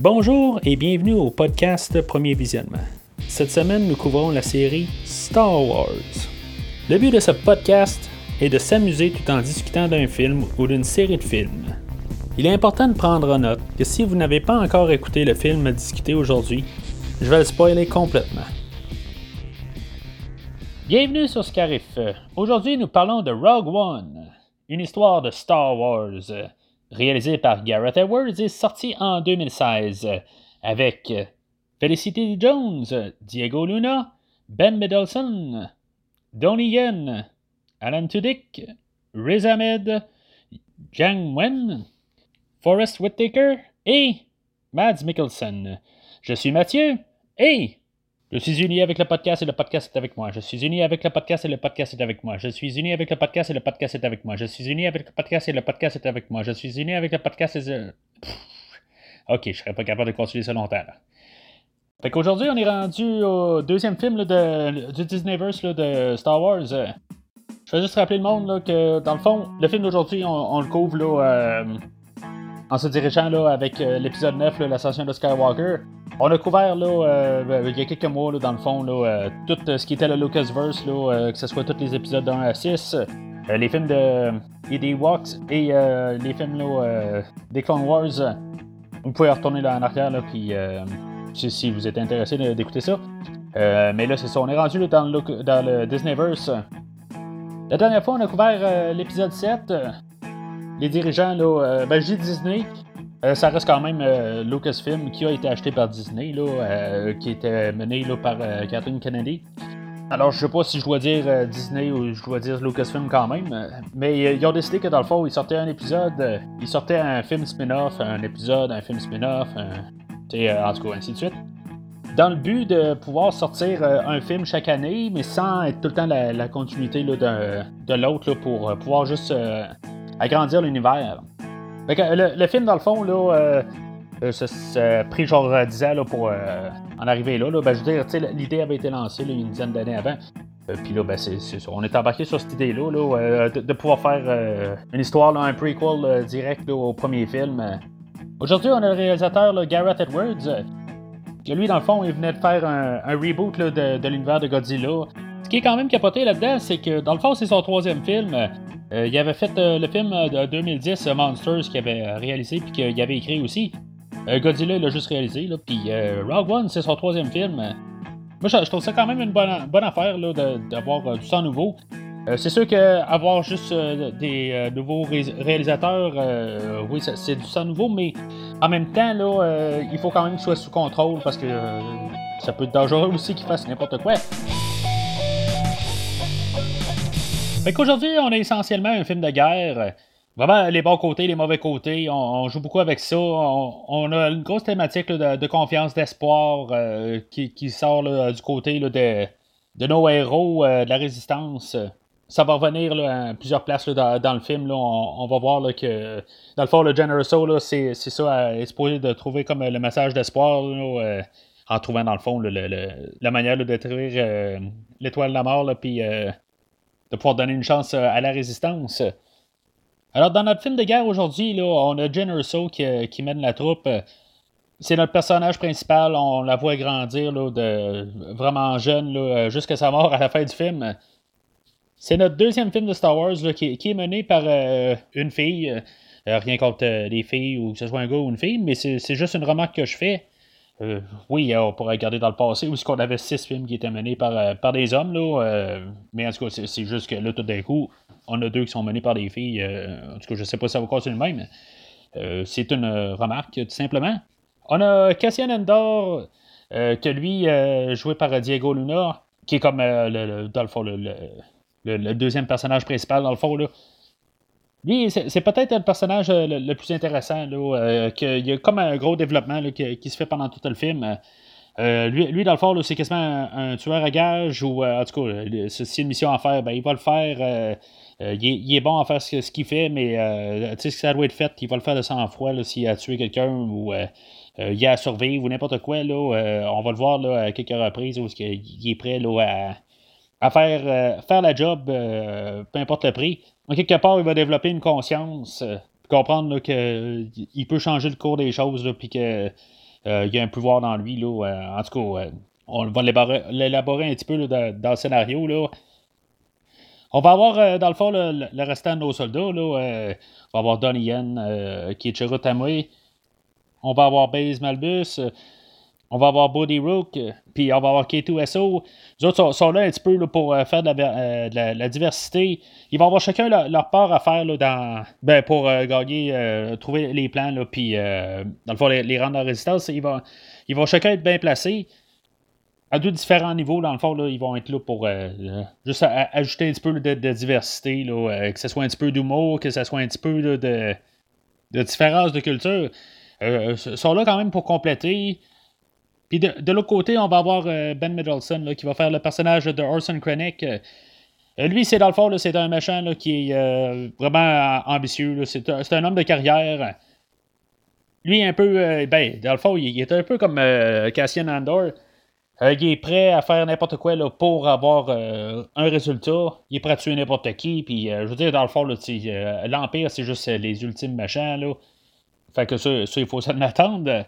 Bonjour et bienvenue au podcast Premier Visionnement. Cette semaine, nous couvrons la série Star Wars. Le but de ce podcast est de s'amuser tout en discutant d'un film ou d'une série de films. Il est important de prendre en note que si vous n'avez pas encore écouté le film à discuter aujourd'hui, je vais le spoiler complètement. Bienvenue sur Scarif. Aujourd'hui, nous parlons de Rogue One, une histoire de Star Wars réalisé par Gareth Edwards et sorti en 2016 avec Felicity Jones, Diego Luna, Ben Mendelsohn, Donnie Yen, Alan Tudyk, Riz Ahmed, Jiang Wen, Forrest Whitaker et Mads Mikkelsen. Je suis Mathieu et je suis uni avec le podcast et le podcast est avec moi. Je suis uni avec le podcast et le podcast est avec moi. Je suis uni avec le podcast et le podcast est avec moi. Je suis uni avec le podcast et le podcast est avec moi. Je suis uni avec le podcast et... Ok, je serais pas capable de continuer ça longtemps. Là. Fait qu'aujourd'hui, on est rendu au deuxième film de, du Disneyverse de Star Wars. Je vais juste rappeler le monde que, dans le fond, le film d'aujourd'hui, on, le couvre là, euh, en se dirigeant là, avec euh, l'épisode 9, l'ascension de Skywalker. On a couvert là, euh, il y a quelques mois dans le fond là, euh, tout ce qui était le Lucasverse, là, que ce soit tous les épisodes 1 à 6, les films de E.D. Walks et les films là, des Clone Wars. Vous pouvez retourner là en arrière là, puis si, vous êtes intéressé d'écouter ça. mais là, c'est ça, on est rendu dans, le, dans le Disneyverse. La dernière fois, on a couvert l'épisode 7 les dirigeants, là, euh, ben, je dis Disney, euh, ça reste quand même euh, Lucasfilm qui a été acheté par Disney, là, qui était mené là, par Kathleen Kennedy. Alors, je sais pas si je dois dire Disney ou je dois dire Lucasfilm quand même, mais ils ont décidé que dans le fond, ils sortaient un épisode, ils sortaient un film spin-off, un épisode, un film spin-off, en tout cas, ainsi de suite. Dans le but de pouvoir sortir un film chaque année, mais sans être tout le temps la, continuité de l'autre pour pouvoir juste agrandir l'univers. Le, film, dans le fond, là, euh, euh ça, a pris genre 10 ans là, pour euh, en arriver là. Ben, je veux dire, l'idée avait été lancée une dizaine d'années avant. Euh, puis là, ben, c'est, on est embarqué sur cette idée-là, là, de, pouvoir faire une histoire, un prequel direct au premier film. Aujourd'hui, on a le réalisateur Gareth Edwards, qui lui, dans le fond, il venait de faire un, reboot de l'univers de Godzilla. Ce qui est quand même capoté là-dedans, c'est que dans le fond, c'est son troisième film. Euh, il avait fait euh, le film euh, de 2010, Monsters, qu'il avait réalisé puis qu'il avait écrit aussi. Godzilla, il l'a juste réalisé. Là, puis Rogue One, c'est son troisième film. Moi, je, trouve ça quand même une bonne, affaire d'avoir du sang nouveau. c'est sûr qu'avoir juste des nouveaux réalisateurs, oui, c'est du sang nouveau, mais en même temps, là, il faut quand même qu'il soit sous contrôle parce que ça peut être dangereux aussi qu'il fasse n'importe quoi. Fait qu'aujourd'hui, on a essentiellement un film de guerre. Vraiment, les bons côtés, les mauvais côtés, on, joue beaucoup avec ça. On, a une grosse thématique de, confiance, d'espoir euh, qui, sort du côté de, nos héros, euh, de la résistance. Ça va revenir à plusieurs places dans, le film. On, va voir que, dans le fond, le Generoso, c'est ça, supposé de trouver comme le message d'espoir euh, en trouvant, dans le fond, la manière de détruire l'étoile de la mort, de pouvoir donner une chance euh, à la résistance. Alors, dans notre film de guerre aujourd'hui, on a Jen Urso euh, qui, mène la troupe. C'est notre personnage principal. On la voit grandir de, vraiment jeune jusqu'à sa mort à la fin du film. C'est notre deuxième film de Star Wars qui, est mené par euh, une fille. rien contre les filles ou que ce soit un gars ou une fille, mais c'est juste une remarque que je fais. Euh, oui, on pourrait regarder dans le passé où est-ce qu'on avait six films qui étaient menés par, euh, par des hommes, là, euh, mais en tout cas, c'est juste que là, tout d'un coup, on a deux qui sont menés par des filles. en tout cas, je sais pas si ça va continuer le même. c'est une remarque, tout simplement. On a Cassian Endor, que lui, joué par Diego Luna, qui est comme, le, dans le fond, le, deuxième personnage principal, dans le fond, là. Lui, c'est peut-être le personnage euh, le, plus intéressant. Là, euh, il y a comme un gros développement qui, se fait pendant tout le film. Euh, lui, dans le fond, c'est quasiment un, tueur à gage ou en tout cas, s'il a une mission à faire, ben, il va le faire. il, est, bon à faire ce, qu'il fait, mais tu sais, ça doit être fait, il va le faire de sang-froid s'il a tué quelqu'un ou il a survécu ou n'importe quoi. On va le voir à quelques reprises où il est prêt à, faire la job, peu importe le prix quelque part, il va développer une conscience, euh, comprendre qu'il peut changer le cours des choses, puis que il y a un pouvoir dans lui. Là, en tout cas, on va l'élaborer un petit peu dans, le scénario. On va avoir, dans le fond, le, restant de nos soldats. On va avoir Donnie Yen, qui est Cherutamoy. On va avoir Baze Malbus. On va avoir Body Rook, puis on va avoir K2SO. Les autres sont, là un petit peu pour euh, faire euh, de la, diversité. Ils vont avoir chacun leur, part à faire là, dans, ben, pour euh, gagner, trouver les plans, puis dans le fond, les, rendre en résistance. Ils vont, ils vont chacun être bien placés. À deux différents niveaux, dans le fond, là, ils vont être là pour juste ajouter un petit peu de, diversité, là, que ce soit un petit peu d'humour, que ce soit un petit peu de, de différence de culture. ils sont là quand même pour compléter. Puis de, l'autre côté, on va avoir euh, Ben Middleton qui va faire le personnage de Orson Krennic. Euh, lui, c'est dans le fond, c'est un méchant qui est euh, vraiment ambitieux. C'est un, homme de carrière. Lui, un peu, ben, dans il, est un peu comme Cassian Andor. il est prêt à faire n'importe quoi pour avoir un résultat. Il est prêt à tuer n'importe qui. Puis, je veux dire, dans le fond, l'Empire, c'est juste les ultimes méchants. Là. Fait que ça, ça il faut s'en attendre.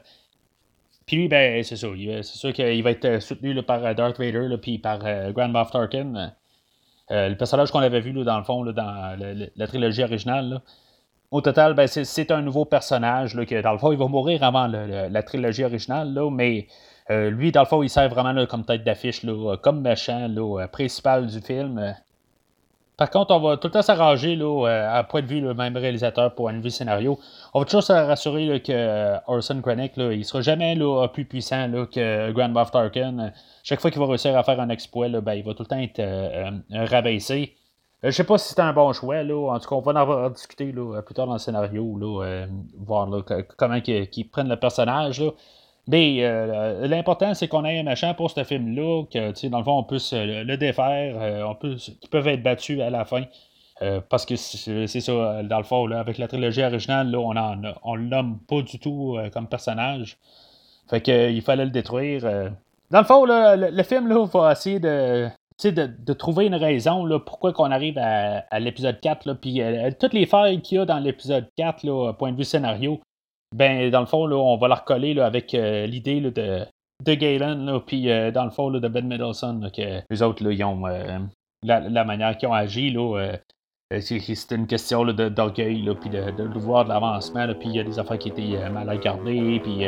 Puis lui, ben, c'est ça. C'est sûr qu'il va être euh, soutenu par euh, Darth Vader, puis par euh, Grand Moff Tarkin. le personnage qu'on avait vu dans le fond, dans la, trilogie originale. Au total, ben, c'est un nouveau personnage là, que, dans le fond, il va mourir avant la trilogie originale, là, mais lui, dans le fond, il sert vraiment comme tête d'affiche, comme méchant principal du film. Par contre, on va tout le temps s'arranger euh, à point de vue le même réalisateur pour un vue scénario. On va toujours se rassurer que euh, Orson Krennic, là, il sera jamais là, plus puissant que Grand Moff Tarkin. Chaque fois qu'il va réussir à faire un exploit, ben, il va tout le temps être euh, rabaissé. Je sais pas si c'est un bon choix. Là. En tout cas, on va en discuter plus tard dans le scénario, voir comment ils prennent le personnage. Mais euh, l'important, c'est qu'on ait un machin pour ce film-là, que dans le fond, on puisse le, défaire, euh, on peut, qu'ils peuvent être battus à la fin. Euh, parce que c'est ça, dans le fond, là, avec la trilogie originale, là, on ne on le pas du tout comme personnage. Fait qu'il fallait le détruire. Dans le fond, le, film là, va essayer de, de, trouver une raison là, pourquoi qu'on arrive à, l'épisode 4. puis toutes les failles qu'il y a dans l'épisode 4, là, point de vue scénario, ben, dans le fond, là, on va la recoller avec euh, l'idée de, de Galen, puis euh, dans le fond, de Ben Middleton, que les autres, ont euh, la, manière qu'ils ont agi, c'est une question d'orgueil, puis de, de, voir de l'avancement, puis il y a des affaires qui étaient mal regardées, puis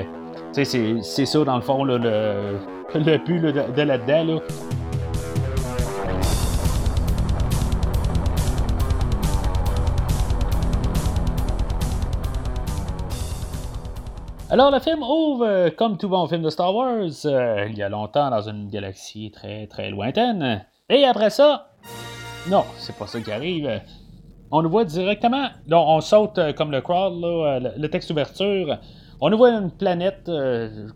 c'est ça, dans le fond, le, le but de, de là-dedans. Alors, le film ouvre euh, comme tout bon film de Star Wars, euh, il y a longtemps dans une galaxie très très lointaine. Et après ça, non, c'est pas ça qui arrive. On nous voit directement, non, on saute euh, comme le crowd, le, texte ouverture. On nous voit une planète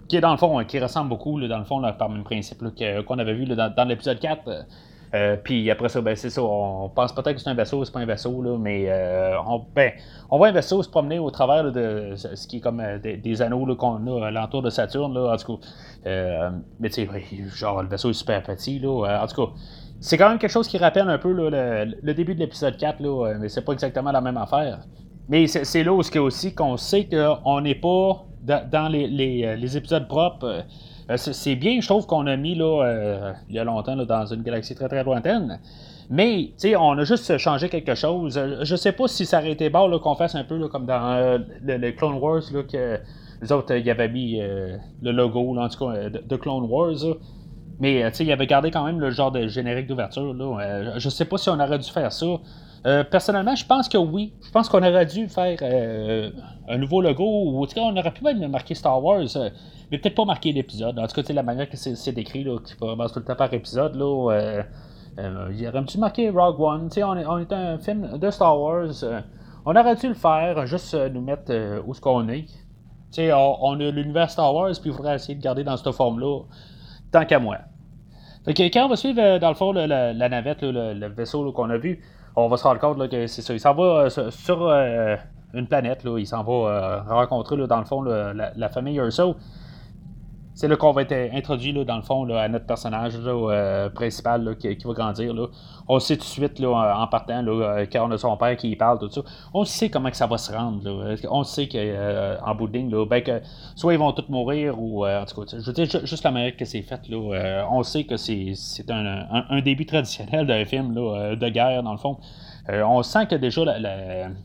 qui est dans le fond, qui ressemble beaucoup, dans le fond, par le même principe qu'on avait vu dans, dans l'épisode 4. Euh, puis après ça, ben, c'est ça. On pense peut-être que c'est un vaisseau, c'est pas un vaisseau, là, mais euh, on, ben, on voit un vaisseau se promener au travers de ce qui est comme euh, des, anneaux qu'on a alentour de Saturne. Là, en tout cas, mais tu sais, genre le vaisseau est super petit. Là, en tout cas, c'est quand même quelque chose qui rappelle un peu le, début de l'épisode 4, là, mais c'est pas exactement la même affaire. Mais c'est là où aussi qu'on sait qu'on n'est pas dans les, les épisodes propres. Euh, c'est bien, je trouve qu'on a mis là, euh, il y a longtemps dans une galaxie très très lointaine. Mais, tu on a juste changé quelque chose. Euh, je sais pas si ça aurait été bon qu'on fasse un peu comme dans le, Clone Wars, que les autres, il y avait mis le logo, en tout cas, de, Clone Wars. Mais, tu sais, il avait gardé quand même le genre de générique d'ouverture. Là. je sais pas si on aurait dû faire ça. Personnellement, je pense que oui. Je pense qu'on aurait dû faire un nouveau logo, ou en tout cas, on aurait pu même marquer Star Wars mais peut-être pas marqué l'épisode. En tout cas, la manière que c'est décrit, qui commence tout le temps par épisode, là, euh, euh, il aurait dû marquer Rogue One. on est, on un film de Star Wars. Euh, on aurait dû le faire, juste nous mettre où ce qu'on est. On, on, a l'univers Star Wars, puis il faudrait essayer de garder dans cette forme-là, tant qu'à moi. Donc, quand on va suivre, dans le fond, la, navette, le, vaisseau qu'on a vu, on va se rendre compte que c'est ça. Il s'en va sur une planète, là, il s'en va rencontrer, dans le fond, la, la, famille Urso. C'est là qu'on va être introduit là, dans le fond à notre personnage euh, principal qui, va grandir. On sait tout de suite en partant, là, quand on a son père qui parle, tout ça. On sait comment que ça va se rendre. On sait qu'en euh, bout de ligne, ben, que soit ils vont tous mourir ou en tout cas, je veux dire, juste la manière que c'est fait. on sait que c'est un, début traditionnel d'un film de guerre, dans le fond. Euh, on sent que déjà,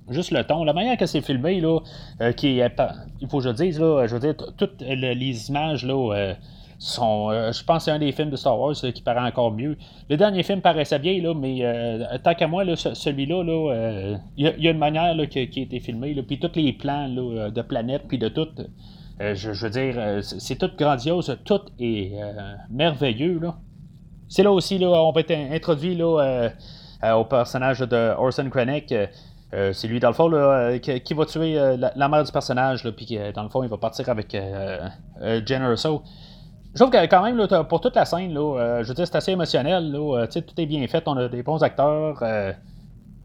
juste le ton, la manière que c'est filmé, là, euh, qui il faut que je dise, là, je veux dire, toutes les images, là, euh, sont, je pense que c'est un des films de Star Wars qui paraît encore mieux. Le dernier film paraissait bien, là, mais tant qu'à moi, celui-là, là, il y, a une manière qui, a été filmé, puis tous les plans de planète, puis de tout, je, veux dire, c'est tout grandiose, tout est merveilleux. C'est là aussi, là, on va être introduit là, euh, au personnage de Orson Krennic. Euh, euh, c'est lui, dans le fond, qui, va tuer la, mère du personnage, puis dans le fond, il va partir avec Jen. Je trouve que quand même, pour toute la scène, je veux dire, c'est assez émotionnel. tout est bien fait, on a des bons acteurs.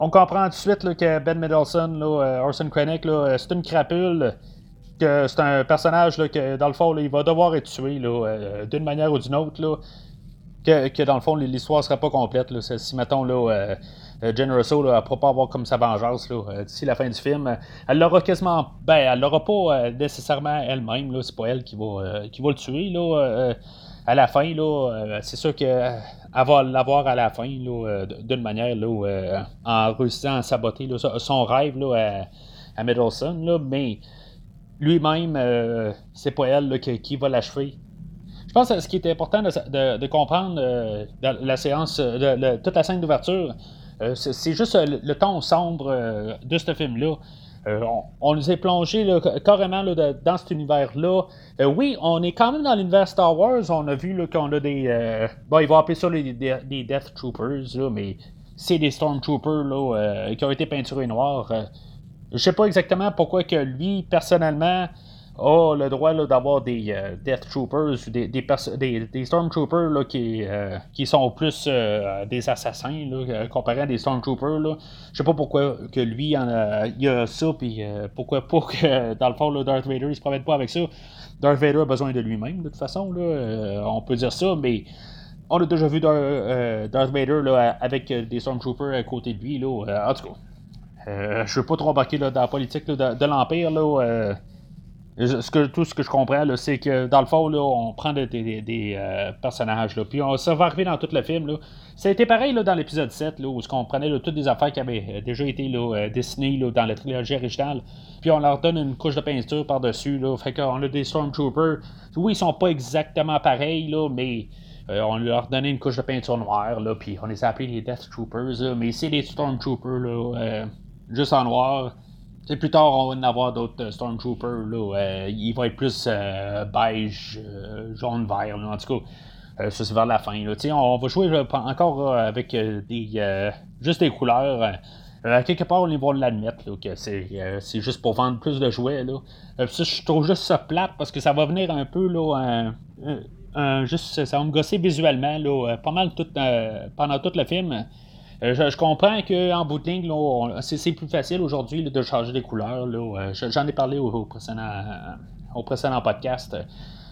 on comprend tout de suite que Ben Middleton, Orson Krennic, c'est une crapule que c'est un personnage que, dans le fond, il va devoir être tué d'une manière ou d'une autre que, dans le fond, l'histoire ne sera pas complète. Si, mettons, là, euh, euh, Jen Russo ne pourra pas avoir comme sa vengeance euh, d'ici la fin du film, elle l'aura quasiment. Ben, elle l'aura pas nécessairement elle-même. C'est pas elle qui va, qui va le tuer. Là, à la fin, là, c'est sûr qu'elle va l'avoir à la fin, d'une manière, là, en réussissant à saboter son rêve là, à, Middleton, là, mais lui-même, c'est pas elle qui, qui, va l'achever. Pense que ce qui est important de, comprendre euh, dans la séance, euh, toute la scène d'ouverture, euh, c'est juste le, ton sombre de ce film-là. On, nous est plongé carrément dans cet univers-là. oui, on est quand même dans l'univers Star Wars. On a vu qu'on a des. bon, ils vont appeler ça des, Death Troopers, mais c'est des Stormtroopers qui ont été peinturés noirs. Je sais pas exactement pourquoi que lui, personnellement, a le droit d'avoir des euh, Death Troopers ou des, des, des, Stormtroopers là, qui, euh, qui sont plus euh, des assassins là, comparé à des Stormtroopers. Là. Je sais pas pourquoi que lui il a ça, puis pourquoi pas que dans le fond Darth Vader il se promène pas avec ça. Darth Vader a besoin de lui-même de toute façon, là, on peut dire ça, mais on a déjà vu Darth, Vader là, avec des Stormtroopers à côté de lui. Là, en tout cas, je veux pas trop embarquer dans la politique de, de l'Empire. là tout ce que je comprends, c'est que dans le fond, là, on prend des, euh, personnages, là, puis on, ça va arriver dans tout le film. Là. Ça a été pareil là, dans l'épisode 7, là, où on prenait toutes des affaires qui avaient euh, déjà été là, euh, dessinées dans la trilogie originale, puis on leur donne une couche de peinture par-dessus. Là, fait qu'on a des Stormtroopers. Oui, ils sont pas exactement pareils, là, mais on leur donnait une couche de peinture noire, là, puis on les a appelés les Death Troopers, mais c'est des Stormtroopers, là, juste en noir plus tard, on va en avoir d'autres euh, Stormtroopers. Là, euh, il va être plus euh, beige, jaune, vert. en tout cas, ça c'est vers la fin. On va jouer encore avec des juste des couleurs. quelque part, on va l'admettre que c'est, juste pour vendre plus de jouets. Là. je trouve juste ça plate parce que ça va venir un peu là, juste, ça va me gosser visuellement là, pas mal pendant tout le film. Euh, je, comprends qu'en bout de c'est plus facile aujourd'hui de changer les couleurs. Euh, j'en ai parlé au, précédent, podcast.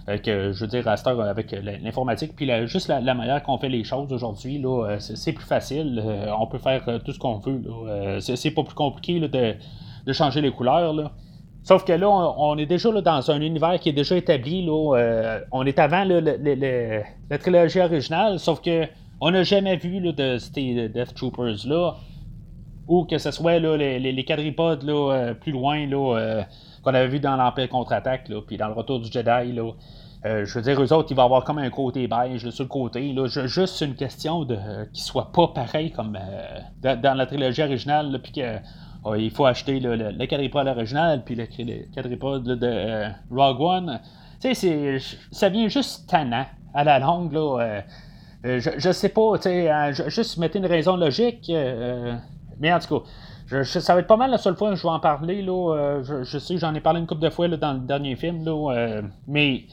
Euh, que je veux dire, à avec l'informatique, puis juste la, manière qu'on fait les choses aujourd'hui, c'est plus facile. on peut faire tout ce qu'on veut. C'est pas plus compliqué de, changer les couleurs. Sauf que là, on, est déjà dans un univers qui est déjà établi. on est avant la trilogie originale, sauf que on n'a jamais vu de ces Death Troopers-là, ou que ce soit les, les, quadripodes euh, plus loin euh, qu'on avait vu dans l'Empire contre-attaque, puis dans le retour du Jedi. Là, euh, je veux dire, eux autres, ils vont avoir comme un côté beige sur le côté. Là, juste une question de qu'ils soient pas pareils comme dans la trilogie originale, puis que il faut acheter le, quadripode original, puis le, quadripode de Rogue One. Tu sais, ça vient juste tannant à la longue. Là, euh, je, je sais pas, tu sais, euh, juste mettre une raison logique. Euh, mais en tout cas, ça va être pas mal la seule fois que je vais en parler. Là, je, sais, j'en ai parlé une couple de fois dans le dernier film. Là, mais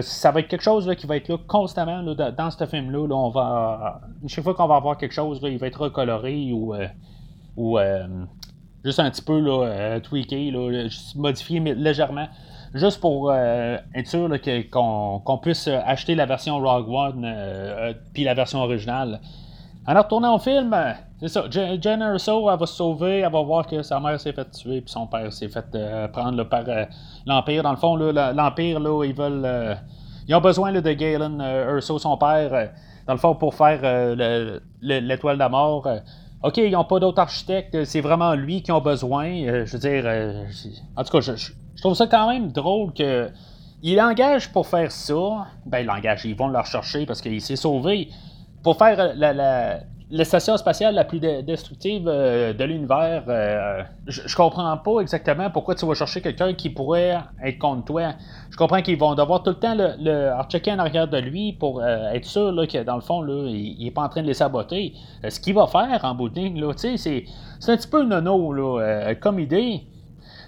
ça va être quelque chose qui va être là constamment dans ce film-là. Là, on va, chaque fois qu'on va avoir quelque chose, il va être recoloré ou, ou juste un petit peu là, tweaké, là, modifié légèrement. Juste pour être sûr qu'on puisse acheter la version Rogue One puis la version originale. En retournant au film, c'est ça, Jen Erso, elle va se sauver, elle va voir que sa mère s'est fait tuer, puis son père s'est fait prendre par l'Empire. Dans le fond, l'Empire, ils veulent. ils ont besoin de Galen Erso, son père, dans le fond, pour faire l'étoile de la mort. OK, ils n'ont pas d'autres architectes, c'est vraiment lui qui ont besoin. Euh, je veux dire, euh, en tout cas, je, trouve ça quand même drôle que. Il engage pour faire ça. Ben, il engage, ils vont le rechercher parce qu'il s'est sauvé. Pour faire la, la station spatiale la plus destructive euh, de l'univers, euh, je, comprends pas exactement pourquoi tu vas chercher quelqu'un qui pourrait être contre toi. Je comprends qu'ils vont devoir tout le temps le, checker en arrière de lui pour euh, être sûr que dans le fond, là, il, est pas en train de les saboter. ce qu'il va faire en bout de ligne, c'est, un petit peu nono là, comme idée.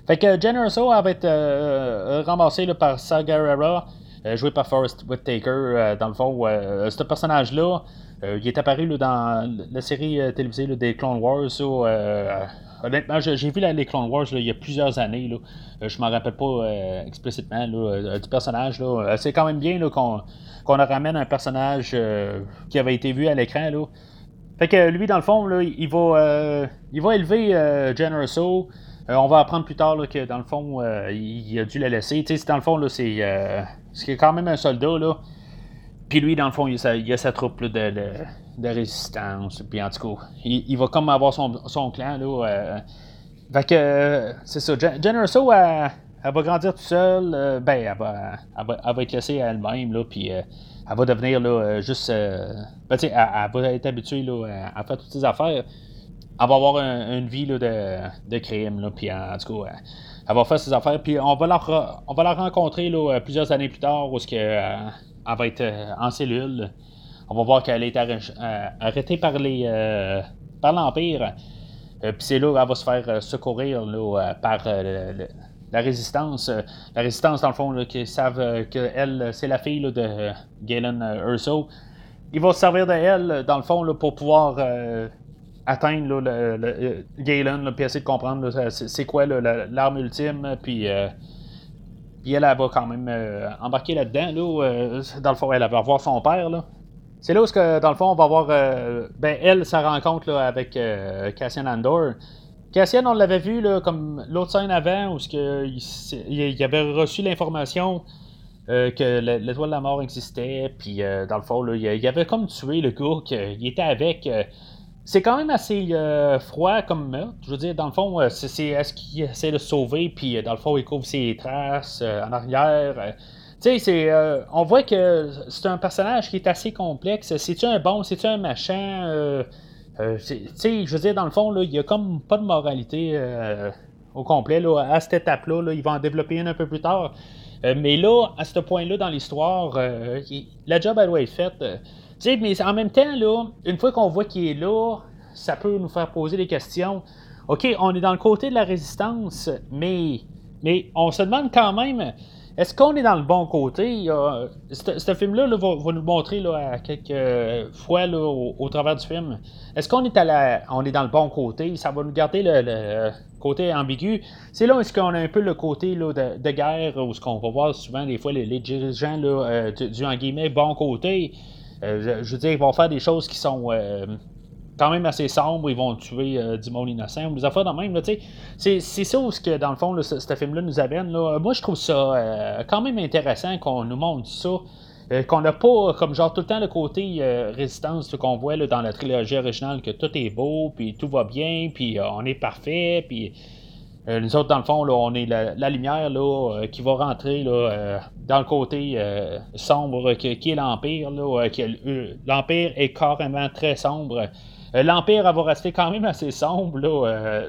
Fait que Jen va être ramassé par Sagarera, joué par Forrest Whitaker. dans le fond, ce personnage-là. Euh, il est apparu dans la série euh, télévisée des Clone Wars. Euh, honnêtement, j'ai vu les Clone Wars il y a plusieurs années. Là. je ne me rappelle pas explicitement du personnage. C'est quand même bien qu'on ramène un personnage qui avait été vu à l'écran. Fait que lui, dans le fond, il, va, il va élever Jen on va apprendre plus tard que dans le fond, il, a dû la laisser. dans le fond, c'est quand même un soldat. Là. Puis lui, dans le fond, il a sa, troupe de, résistance. Puis en tout cas, il, va comme avoir son, clan. Là, euh. fait que, c'est ça. Jen Erso, elle, va grandir toute seule. Euh, ben, elle va, être laissée à elle-même. Là, puis euh, elle va devenir là, juste. ben, elle, va être habituée là, à, faire toutes ses affaires. Elle va avoir une vie de, crime. Là, puis en, tout cas, elle va faire ses affaires. Puis on va la, on va la rencontrer là, plusieurs années plus tard. Où ce que elle va être euh, en cellule. On va voir qu'elle été euh, arrêtée par les euh, par l'Empire. Puis c'est là qu'elle va se faire secourir par la résistance. la résistance, dans le fond, qui savent qu'elle, c'est la fille de Galen Urso. Il va se servir de elle, dans le fond, pour pouvoir atteindre le, Galen, puis essayer de comprendre c'est quoi l'arme ultime, puis puis elle, va quand même euh, embarquer là-dedans. Là, euh, dans le fond, elle va voir son père. Là. C'est là où, que, dans le fond, on va voir euh, ben, elle, sa rencontre là, avec Cassian Andor. Cassian, on l'avait vu là, comme l'autre scène avant, où il, il, avait reçu l'information que l'étoile de la mort existait. Puis, dans le fond, là, il, avait comme tué le gars qu'il était avec c'est quand même assez euh, froid comme meurtre. Je veux dire, dans le fond, euh, c'est, est-ce qu'il essaie de sauver, puis euh, dans le fond, il couvre ses traces en arrière. tu sais, on voit que c'est un personnage qui est assez complexe. C'est-tu un bon, c'est-tu un machin? tu sais, je veux dire, dans le fond, là, il n'y a comme pas de moralité au complet. Là, à cette étape-là, là, il va en développer une un peu plus tard. mais là, à ce point-là dans l'histoire, la job, elle doit être faite mais en même temps, là, une fois qu'on voit qu'il est là, ça peut nous faire poser des questions. OK, on est dans le côté de la résistance, mais, mais on se demande quand même, est-ce qu'on est dans le bon côté? ce film-là va, nous montrer là, à quelques fois au, travers du film. Est-ce qu'on est, à on est dans le bon côté? Ça va nous garder le, côté ambigu. C'est là où est-ce qu'on a un peu le côté de, guerre, où ce qu'on va voir souvent des fois les, dirigeants là, euh, du, en guillemets bon côté. Euh, je, veux dire, ils vont faire des choses qui sont euh, quand même assez sombres, ils vont tuer euh, du monde innocent, ou des affaires de même. C'est ça ce que, dans le fond, ce, film-là nous amène. Moi, je trouve ça quand même intéressant qu'on nous montre ça. qu'on n'a pas, comme genre, tout le temps le côté résistance qu'on voit dans la trilogie originale, que tout est beau, puis tout va bien, puis on est parfait, puis euh, nous autres, dans le fond, on est la, lumière euh, qui va rentrer euh, dans le côté sombre qui, est l'Empire. L'Empire est carrément très sombre. L'Empire va rester quand même assez sombre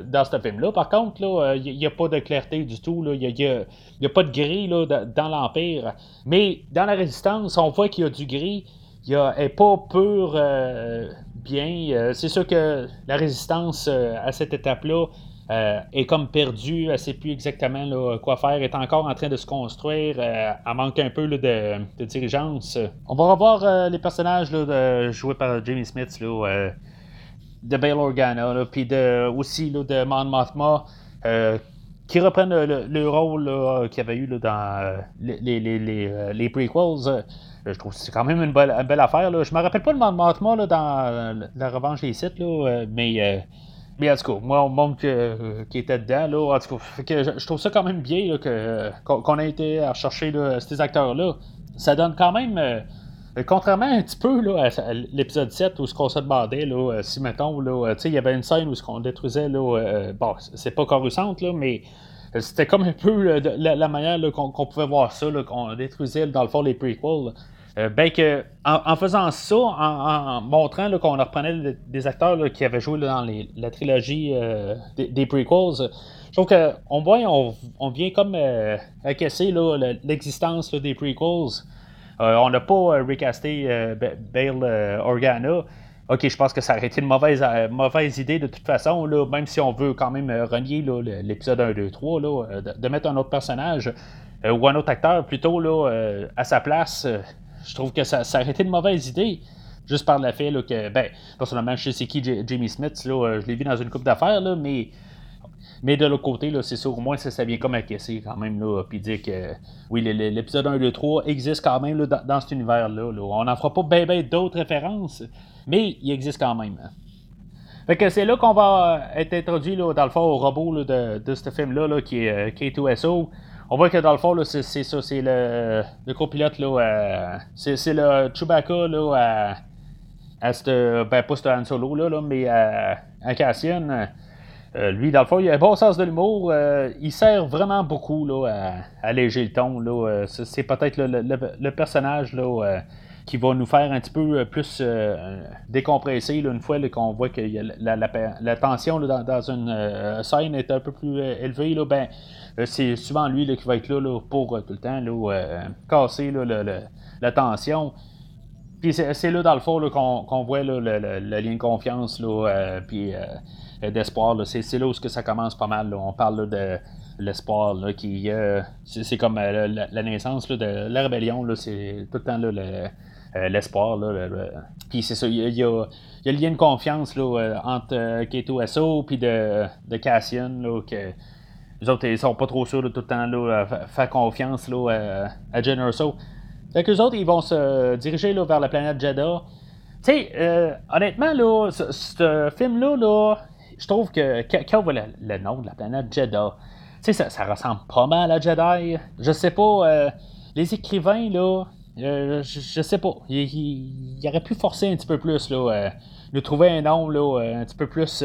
dans ce film-là. Par contre, il n'y a, pas de clarté du tout. Il n'y a, pas de gris dans l'Empire. Mais dans la Résistance, on voit qu'il y a du gris. Il n'est pas pur bien. C'est sûr que la Résistance, à cette étape-là, euh, est comme perdu, elle sait plus exactement quoi faire, est encore en train de se construire, euh, elle manque un peu de, de, dirigeance. On va revoir euh, les personnages de, joués par Jamie Smith, de Bail Organa, puis de, aussi de Mon Mothma. qui reprennent le, rôle qu'il y avait eu dans les, prequels. je trouve que c'est quand même une belle, affaire. Là. Je me rappelle pas le mantement là, dans la revanche des là, mais mais en tout cas, moi, on montre qui était dedans, là, en tout cas, je, trouve ça quand même bien que, qu'on, ait été à chercher ces acteurs-là. Ça donne quand même. Euh, contrairement un petit peu là, à, l'épisode 7 où ce qu'on se demandait, là, euh, si mettons, là, il y avait une scène où ce qu'on détruisait, là, euh, bon, c'est pas coruscante, là, mais c'était comme un peu la, manière qu'on, pouvait voir ça, qu'on détruisait dans le fond les prequels. Euh, ben que, en, faisant ça, en, montrant qu'on reprenait des acteurs qui avaient joué dans la trilogie euh, des, prequels, je trouve qu'on voit, on, vient comme euh, acquiescer l'existence des prequels. on n'a pas recasté Bale Organa. Ok, je pense que ça aurait été une mauvaise, mauvaise idée de toute façon, là, même si on veut quand même renier l'épisode 1, 2, 3, de, mettre un autre personnage ou un autre acteur plutôt là, à sa place je trouve que ça, ça aurait été une mauvaise idée. Juste par le fait que, ben, personnellement, je sais qui Jamie Smith, là, euh, je l'ai vu dans une coupe d'affaires, là, mais, mais de l'autre côté, là, c'est ça, au moins ça, ça vient comme acquiescer quand même, là, puis dire que, oui, l'épisode 1, 2, 3 existe quand même là, dans, cet univers-là. On n'en fera pas bien ben, d'autres références, mais il existe quand même. Fait que c'est là qu'on va être introduit là, dans le fond au robot de, de ce film-là qui est euh, K2SO. On voit que dans le fond, c'est ça, c'est le, le copilote, là, euh, c'est le Chewbacca, là, à, à ce, ben pas ce Han Solo, là, mais à, Cassian. Euh, lui, dans le fond, il a un bon sens de l'humour. Euh, il sert vraiment beaucoup là, à, alléger le ton. Là. C'est peut-être le, personnage là, qui va nous faire un petit peu plus décompresser une fois qu'on voit que la, la, tension dans, une scène est un peu plus élevée. Là, ben, euh, c'est souvent lui qui va être là, pour euh, tout le temps euh, casser la tension. Puis c'est là, dans le fond, qu'on voit le, lien de confiance, puis d'espoir. C'est là où ça commence pas mal. On parle de l'espoir, qui c'est comme la, naissance de la rébellion. C'est tout le temps l'espoir. puis c'est ça, il y, a, le lien de confiance entre Keto SO puis de, de Cassian. que, les autres, ils sont pas trop sûrs de tout le temps là, faire confiance là, à, Jen Urso. Fait que autres, ils vont se diriger là, vers la planète Jeddah. Tu sais, euh, honnêtement, là, ce, film-là, là, je trouve que quand on voit le, nom de la planète Jeddah, tu sais, ça, ça, ressemble pas mal à Jedi. Je sais pas, euh, les écrivains, là, euh, je, sais pas, ils, auraient pu forcer un petit peu plus, là, de trouver un nom, là, un petit peu plus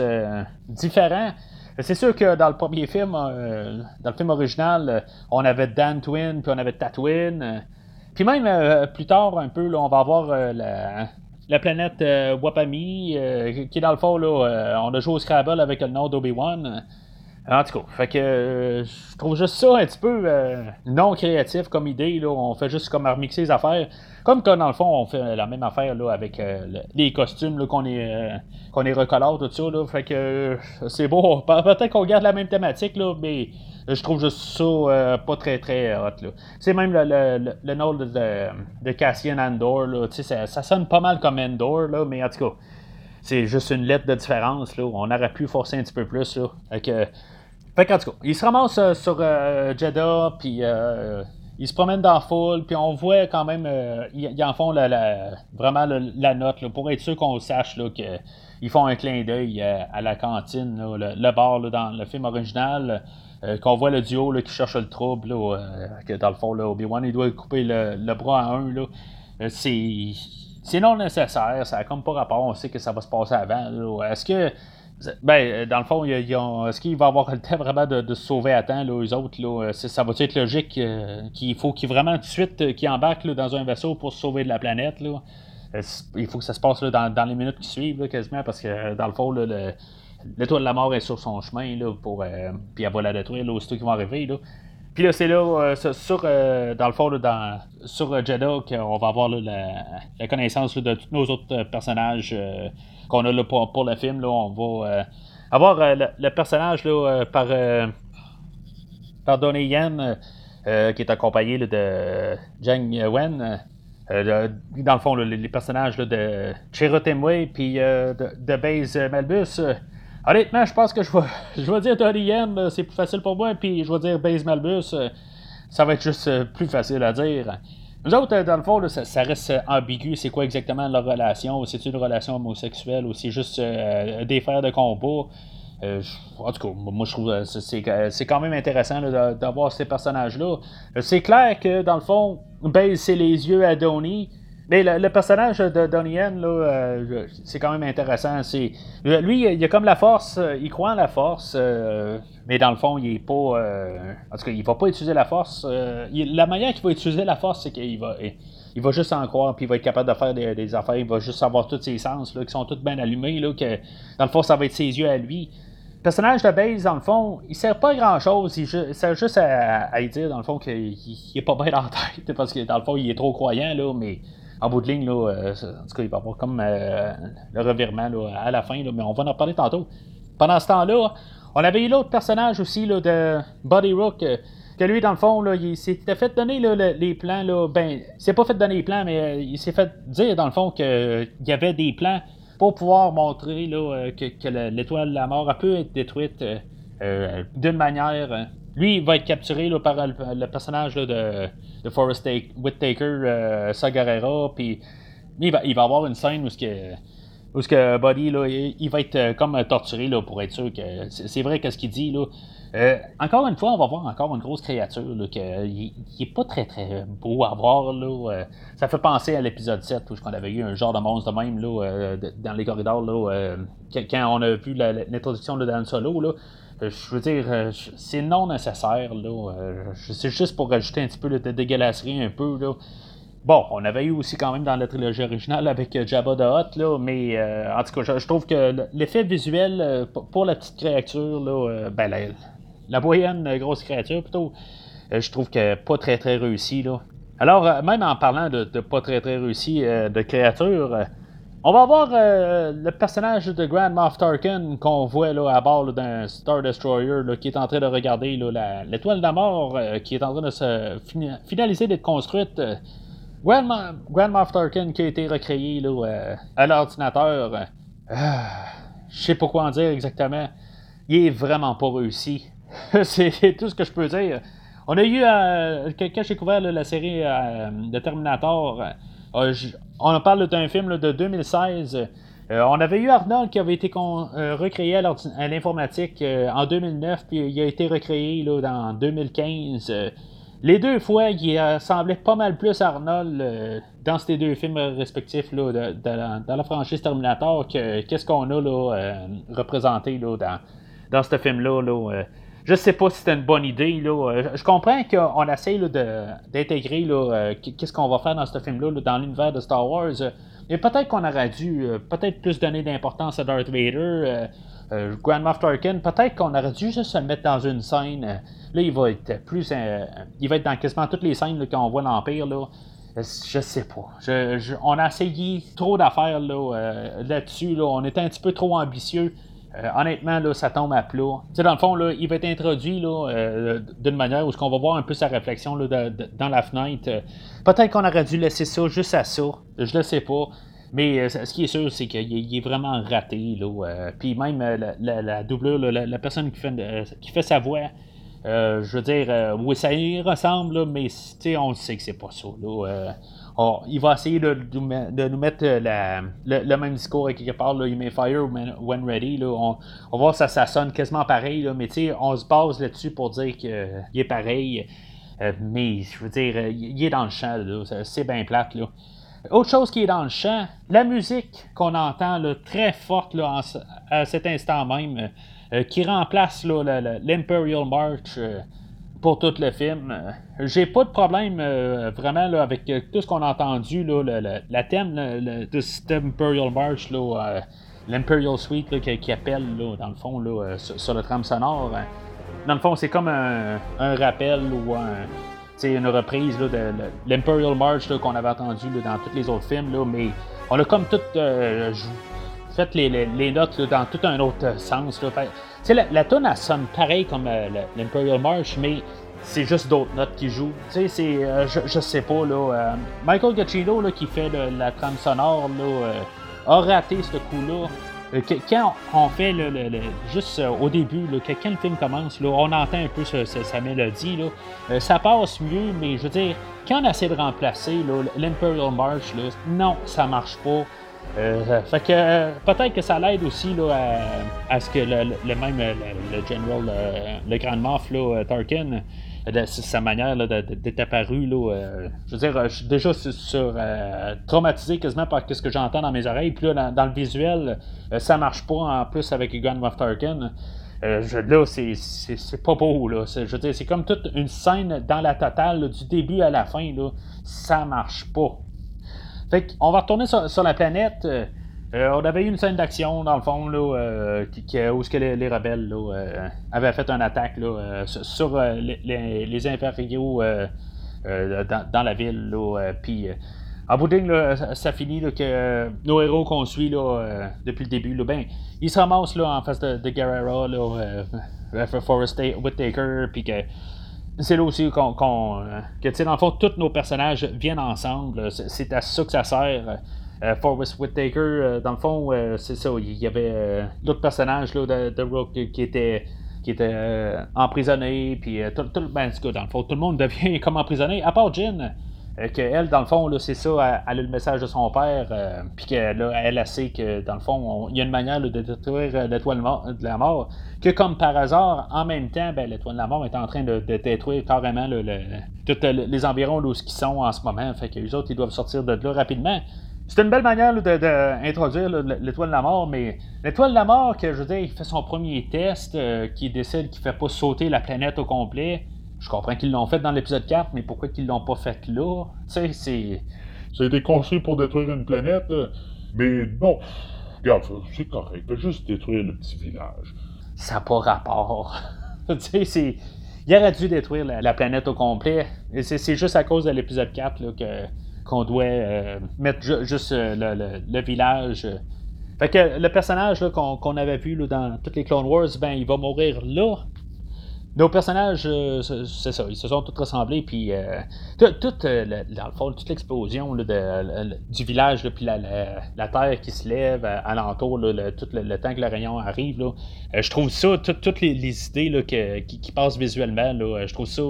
différent. C'est sûr que dans le premier film, euh, dans le film original, euh, on avait Dan Twin, puis on avait Tatooine. Euh. puis même plus tard, un peu, on va avoir la, planète Wapami, qui dans le fond, là, on a joué au Scrabble avec le nom d'Obi-Wan. En tout cas, fait que je trouve juste ça un petit peu non créatif comme idée. Là. On fait juste comme remixer les affaires. Comme que dans le fond, on fait la même affaire là, avec euh, les costumes qu'on est, euh, est recolore, tout ça. Là, fait que euh, c'est beau. Peut-être qu'on garde la même thématique, là, mais je trouve juste ça pas très très hot. C'est même le, le, nom de, de, Cassian Andor. Là, ça, ça sonne pas mal comme Andor, là, mais en tout cas, c'est juste une lettre de différence. Là, on aurait pu forcer un petit peu plus. Là, tout cas, il se ramasse sur Jeddah, puis ils se promènent dans la foule, puis on voit quand même, euh, ils, en font la, vraiment la note, pour être sûr qu'on sache qu'ils font un clin d'œil euh, à, la cantine, le, bar dans le film original, euh, qu'on voit le duo qui cherche le trouble, que dans le fond, Obi-Wan il doit couper le, bras à un. c'est non nécessaire, ça n'a comme pas rapport, on sait que ça va se passer avant. Est-ce que ben, dans le fond, est-ce qu'il va avoir le temps vraiment de, se sauver à temps, eux autres? Là, ça va être logique euh, qu'il faut qu'ils vraiment tout de suite euh, qu'ils embarquent dans un vaisseau pour se sauver de la planète? Euh, il faut que ça se passe dans, les minutes qui suivent, quasiment, parce que dans le fond, l'étoile de la mort est sur son chemin, pour, puis elle va la détruire, là, aussitôt qu'ils vont arriver. Puis là, c'est là, sur, dans le fond, dans, sur Jeddah, qu'on va avoir la, connaissance de tous nos autres personnages qu'on a là pour, le film. Là, on va euh, avoir euh, le, personnage là, euh, par, par Donnie Yen, qui est accompagné de Jang Wen. dans le fond, les personnages de Chiro Temwe puis de, de Baze Melbus. Honnêtement, je pense que je vais, je vais dire Donnie Yen, c'est plus facile pour moi, puis je vais dire Base Malbus, ça va être juste plus facile à dire. Nous autres, dans le fond, ça, reste ambigu. C'est quoi exactement leur relation? C'est une relation homosexuelle ou c'est juste des frères de combat? Euh, en tout cas, moi je trouve c'est quand même intéressant d'avoir ces personnages-là. Euh, c'est clair que dans le fond, ben, c'est les yeux à Donnie. Mais le, personnage de Donnie Yen, euh, c'est quand même intéressant. C'est lui, il a comme la force, il croit en la force, mais dans le fond, il est pas. en tout cas, il va pas utiliser la force. la manière qu'il va utiliser la force, c'est qu'il va, il va juste en croire, puis il va être capable de faire des, affaires. Il va juste avoir tous ses sens là, qui sont tous bien allumés, là, que dans le fond, ça va être ses yeux à lui. Le personnage de Base, dans le fond, il sert pas à grand chose. Il sert juste à, dire, dans le fond, qu'il est pas bien la tête. Parce que, dans le fond, il est trop croyant, là, mais en bout de ligne, là, euh, en tout cas, il va avoir comme euh, le revirement là, à la fin, là, mais on va en parler tantôt. Pendant ce temps-là, on avait eu l'autre personnage aussi là, de Buddy Rook. Euh, que lui, dans le fond, là, il s'était fait donner là, les plans. Là, ben, il s'est pas fait donner les plans, mais il s'est fait dire, dans le fond, qu'il y avait des plans pour pouvoir montrer là, que, l'étoile de la mort a pu être détruite d'une manière. Lui, il va être capturé là, par le, personnage de, de Forrest Whitaker, Sagarera, puis il va, il va avoir une scène où ce que que Buddy là, il, va être comme torturé là, pour être sûr que c'est vrai qu'est-ce qu'il dit là. Euh, encore une fois, on va voir encore une grosse créature qui n'est pas très très beau à voir. Là, euh. ça fait penser à l'épisode 7 où on avait eu un genre de monstre de même là, euh, dans les corridors là, quand on a vu l'introduction de Dan Solo. Là, je veux dire, c'est non nécessaire. Là, c'est juste pour rajouter un petit peu de dégueulasserie un peu. Là. Bon, on avait eu aussi quand même dans la trilogie originale avec Jabba the Hutt, là, mais en tout cas, je, trouve que l'effet visuel pour la petite créature, là, ben, la moyenne euh, grosse créature plutôt, euh, je trouve que pas très très réussi. Là. Alors, euh, même en parlant de, pas très très réussi de créature, on va avoir le personnage de Grand Moff Tarkin qu'on voit là, à bord d'un Star Destroyer qui est en train de regarder l'étoile de la mort qui est en train de se finaliser d'être construite. Grand, Moff Tarkin qui a été recréé là, à l'ordinateur. Je sais pas quoi en dire exactement. Il est vraiment pas réussi. c'est tout ce que je peux dire. On a eu, euh, quand j'ai couvert la série euh, de Terminator, euh, on parle d'un film de 2016. on avait eu Arnold qui avait été recréé à l'informatique en 2009, puis il a été recréé là, dans 2015. les deux fois, il semblait pas mal plus Arnold dans ces deux films respectifs là, de, dans la franchise Terminator que qu'est-ce qu'on a là, représenté dans, dans ce film-là. Là, je sais pas si c'était une bonne idée. Là. Euh, je comprends qu'on essaie d'intégrer euh, qu'est-ce qu'on va faire dans ce film-là dans l'univers de Star Wars. Mais peut-être qu'on aurait dû euh, peut-être plus donner d'importance à Darth Vader, Grand Moff Tarkin. Peut-être qu'on aurait dû juste se mettre dans une scène. là, il va être plus, il va être dans quasiment toutes les scènes qu'on voit l'Empire. Là. Je sais pas. on a essayé trop d'affaires là, là-dessus. Là. On était un petit peu trop ambitieux. Euh, honnêtement, ça tombe à plat. dans le fond, il va être introduit euh, d'une manière où on va voir un peu sa réflexion dans la fenêtre. Euh, peut-être qu'on aurait dû laisser ça juste à ça. Je le sais pas. Mais ce qui est sûr, c'est qu'il est vraiment raté. Là, puis même la, la, doublure, la, personne qui fait, sa voix, je veux dire, oui, ça y ressemble, mais on sait que c'est pas ça. Oh, il va essayer de, nous mettre euh, le, même discours quelque part, là, You may fire when ready. Là. On, va voir ça, ça sonne quasiment pareil, là, mais on se base là-dessus pour dire qu'il est pareil. Euh, mais je veux dire, euh, il est dans le champ, c'est bien plate. Là. Autre chose qui est dans le champ, la musique qu'on entend très forte là, à cet instant même, qui remplace l'Imperial March pour tout le film. J'ai pas de problème euh, vraiment là, avec euh, tout ce qu'on a entendu, là, le, la thème de cet Imperial March, euh, l'Imperial Suite qui, appelle dans le fond là, sur, le tram sonore. Hein. Dans le fond, c'est comme un, rappel ou une reprise de, l'Imperial March qu'on avait entendu dans tous les autres films, mais on a comme tout fait les, notes dans tout un autre sens. La, la tonne, elle sonne pareil comme euh, l'Imperial March, mais c'est juste d'autres notes qui jouent. c'est, euh, je, sais pas, là. Euh, Michael Giacchino, qui fait la trame sonore, là, a raté ce coup-là. quand on fait le, juste au début, quand le film commence, on entend un peu sa mélodie. ça passe mieux, mais je veux dire, quand on essaie de remplacer l'Imperial March, non, ça marche pas. Euh, fait que euh, peut-être que ça l'aide aussi là, à, ce que le, même le, General, le, Grand Moff là, Tarkin, sa manière d'être apparu, là, je veux dire, je suis déjà sur, traumatisé quasiment par ce que j'entends dans mes oreilles. Puis là, dans, le visuel, ça marche pas en plus avec Grand Moff Tarkin. là, c'est pas beau. Là. Je veux dire, c'est comme toute une scène dans la totale, du début à la fin. Là, ça marche pas. On va retourner sur, la planète. Euh, euh, on avait eu une scène d'action, dans le fond, euh, où les, rebelles avaient fait une attaque sur les, les, impériaux dans, la ville. Puis, en bout de ça, finit que nos héros qu'on suit depuis le début, ben, ils se ramassent en face de, de Guerrero, Forrest Whitaker, puis que c'est là aussi qu'on, euh, que, tu sais, dans le fond, tous nos personnages viennent ensemble. C'est à ça que ça sert. Euh, Forrest Whitaker, euh, dans le fond, c'est ça. Il y avait d'autres personnages là, de, de Rook qui étaient qui était emprisonné, puis tout, tout, ben, dans le fond, tout le monde devient comme emprisonné, à part Jin, euh, qu'elle, dans le fond, c'est ça, elle, a le message de son père, euh, puis qu'elle elle, a sait que, dans le fond, il y a une manière de détruire euh, l'étoile de la mort, que comme par hasard, en même temps, ben, l'étoile de la mort est en train de, détruire carrément tous les environs où ils sont en ce moment, fait que les autres, ils doivent sortir de là rapidement. C'est une belle manière d'introduire l'étoile de la mort, mais l'étoile de la mort, que je veux dire, il fait son premier test, qui décide qu'il ne fait pas sauter la planète au complet. Je comprends qu'ils l'ont fait dans l'épisode 4, mais pourquoi qu'ils l'ont pas fait là? Tu sais, c'est. Ça a été construit pour détruire une planète, mais non. Regarde, c'est correct. Fais juste détruire le petit village. Ça n'a pas rapport. tu sais, c'est. Il aurait dû détruire la, planète au complet. Et c'est juste à cause de l'épisode 4 là, que, qu'on doit euh, mettre juste euh, le, village. Fait que le personnage qu'on, avait vu là, dans toutes les Clone Wars, ben il va mourir là. Nos personnages, euh, c'est ça, ils se sont tous ressemblés, puis euh, euh, le toute l'explosion du village, puis la, terre qui se lève alentour, tout le, temps que le rayon arrive, je trouve ça, toutes les, idées qui, passent visuellement, je trouve ça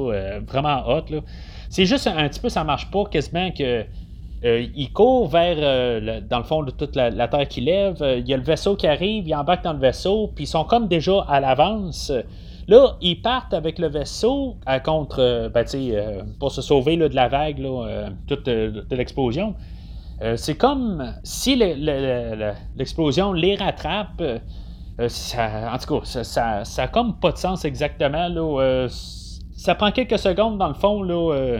vraiment hot. C'est juste un, petit peu, ça marche pas quasiment que. il court vers, dans le fond, de toute la, terre qui lève. Il y a le vaisseau qui arrive, il embarque dans le vaisseau, puis ils sont comme déjà à l'avance. Là, ils partent avec le vaisseau à contre, euh, ben, euh, pour se sauver de la vague, là, toute, de l'explosion. c'est comme si l'explosion les rattrape. en tout cas, ça, ça, comme pas de sens exactement. Là, ça prend quelques secondes dans le fond. Là,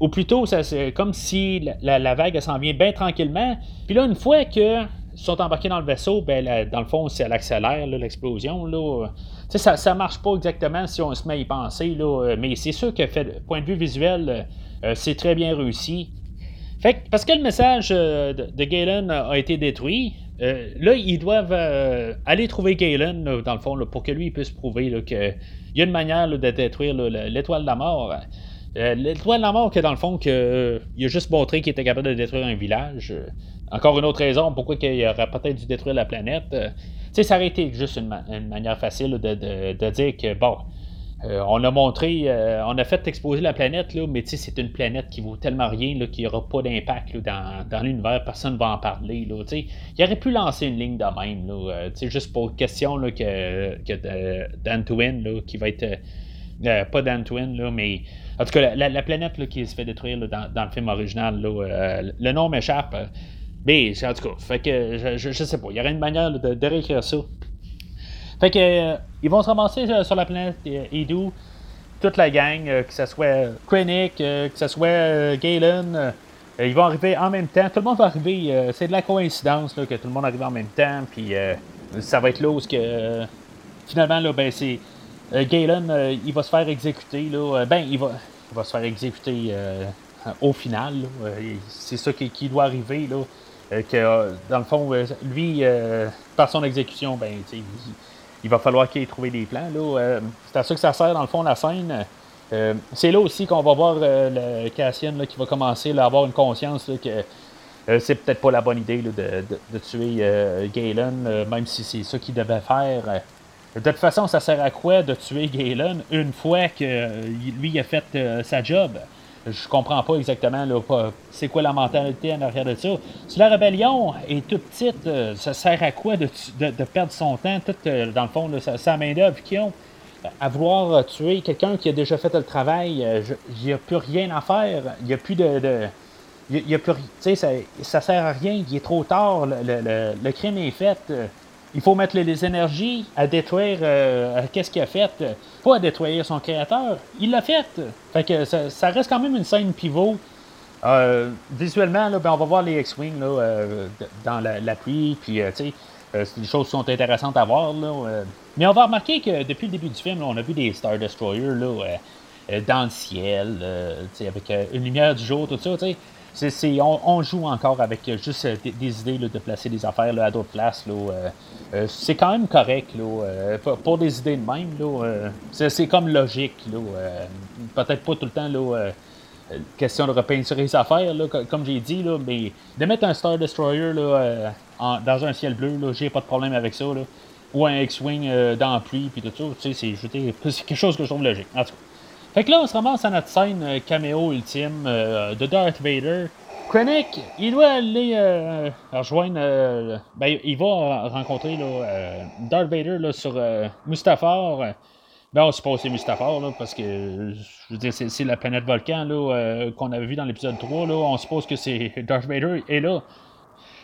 ou plutôt, c'est comme si la, vague s'en vient bien tranquillement. Puis là, une fois que sont embarqués dans le vaisseau, ben, dans le fond, c'est à l'accélère, l'explosion. Là. Ça, ça marche pas exactement si on se met à y penser, là, mais c'est sûr que, fait, point de vue visuel, euh, c'est très bien réussi. Fait parce que le message euh, de, Galen a été détruit, euh, là, ils doivent aller trouver Galen, dans le fond, pour que lui puisse prouver qu'il y a une manière de détruire l'étoile de la mort. l'étoile de la mort, que dans le fond, que, il a juste montré qu'il était capable de détruire un village. Encore une autre raison pourquoi il aurait peut-être dû détruire la planète. Euh, ça aurait été juste une, manière facile de, dire que, bon, euh, on a montré, euh, on a fait exposer la planète, là, mais c'est une planète qui vaut tellement rien qu'il n'y aura pas d'impact dans, l'univers, personne ne va en parler. Là, il aurait pu lancer une ligne de même, là, juste pour question que, que d'Antwin, qui va être. pas d'Antwin, mais. En tout cas, la, planète qui se fait détruire dans, dans, le film original, le nom m'échappe. Mais, en tout cas, fait que je, je, sais pas. Il y aurait une manière de, réécrire ça. Fait que euh, ils vont se ramasser euh, sur la planète Edu, toute la gang, euh, que ce soit Krennic, que ce soit Galen. ils vont arriver en même temps. Tout le monde va arriver. c'est de la coïncidence que tout le monde arrive en même temps. Puis ça va être là où que finalement là, ben c'est Galen, il va se faire exécuter là. ben il va, il va se faire exécuter au final. c'est ça qui, qui, doit arriver là. Euh, que euh, dans le fond, euh, lui, par son exécution, ben, il, va falloir qu'il ait trouvé des plans. Là. c'est à ça que ça sert, dans le fond, la scène. c'est là aussi qu'on va voir le Cassian qui va commencer à avoir une conscience que c'est peut-être pas la bonne idée de, tuer Galen, même si c'est ça qu'il devait faire. De toute façon, ça sert à quoi de tuer Galen une fois que lui a fait sa job? Je comprends pas exactement c'est quoi la mentalité en arrière de ça. Si la rébellion est toute petite, ça sert à quoi de, perdre son temps, tout dans le fond, sa, main-d'œuvre qu'ils ont? à vouloir euh, tuer quelqu'un qui a déjà fait le travail, euh, il n'y a plus rien à faire. Il n'y a plus de. il y a ça, ça sert à rien, il est trop tard, le, crime est fait. Il faut mettre les, énergies à détruire euh, qu'est-ce qu'il a fait, pas à détruire son créateur. Il l'a fait. Fait que ça, reste quand même une scène pivot. visuellement, là, ben, on va voir les X-Wing dans la, pluie, puis tu sais, euh, des choses qui sont intéressantes à voir. Là, euh. Mais on va remarquer que depuis le début du film, on a vu des Star Destroyers là, euh, dans le ciel, avec une lumière du jour, tout ça. C'est, on, joue encore avec juste des, idées de placer des affaires à d'autres places. Là, c'est quand même correct là, pour, des idées de même. Là, c'est, comme logique. Là, peut-être pas tout le temps là, question de repeinturer les affaires, là, comme j'ai dit, là, mais de mettre un Star Destroyer là, dans un ciel bleu, là, j'ai pas de problème avec ça. Là. Ou un X-Wing euh, dans la pluie, puis tout ça. Tu sais, c'est, quelque chose que je trouve logique. En tout cas. Fait que là, on se ramasse à notre scène euh, caméo ultime euh, de Darth Vader. Krennic, il doit aller rejoindre. ben, il va rencontrer Darth Vader là, sur Mustafar. Ben, on suppose que c'est Mustafar, là, parce que je veux dire, c'est, la planète volcan là, qu'on avait vu dans l'épisode 3. Là, on suppose que c'est Darth Vader est là.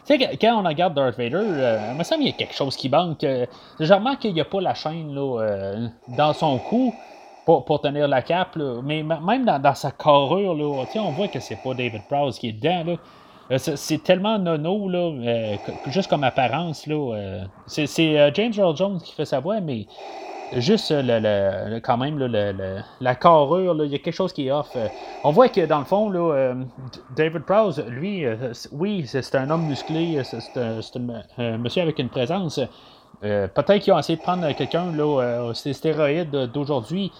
Tu sais, quand on regarde Darth Vader, euh, il me semble qu'il y a quelque chose qui manque. Euh, je qu'il n'y a pas la chaîne là, euh, dans son cou pour, tenir la cape, mais même dans, sa carrure, là, on voit que c'est pas David Prowse qui est dedans. Là. Euh, c'est tellement nono, là, juste comme apparence. Là, c'est James Earl Jones qui fait sa voix, mais juste le, quand même la carrure, il y a quelque chose qui est off. Euh. On voit que dans le fond, là, euh, David Prowse, lui, euh, oui, c'est un homme musclé, c'est un, monsieur avec une présence. peut-être qu'ils ont essayé de prendre quelqu'un là, ces stéroïdes d'aujourd'hui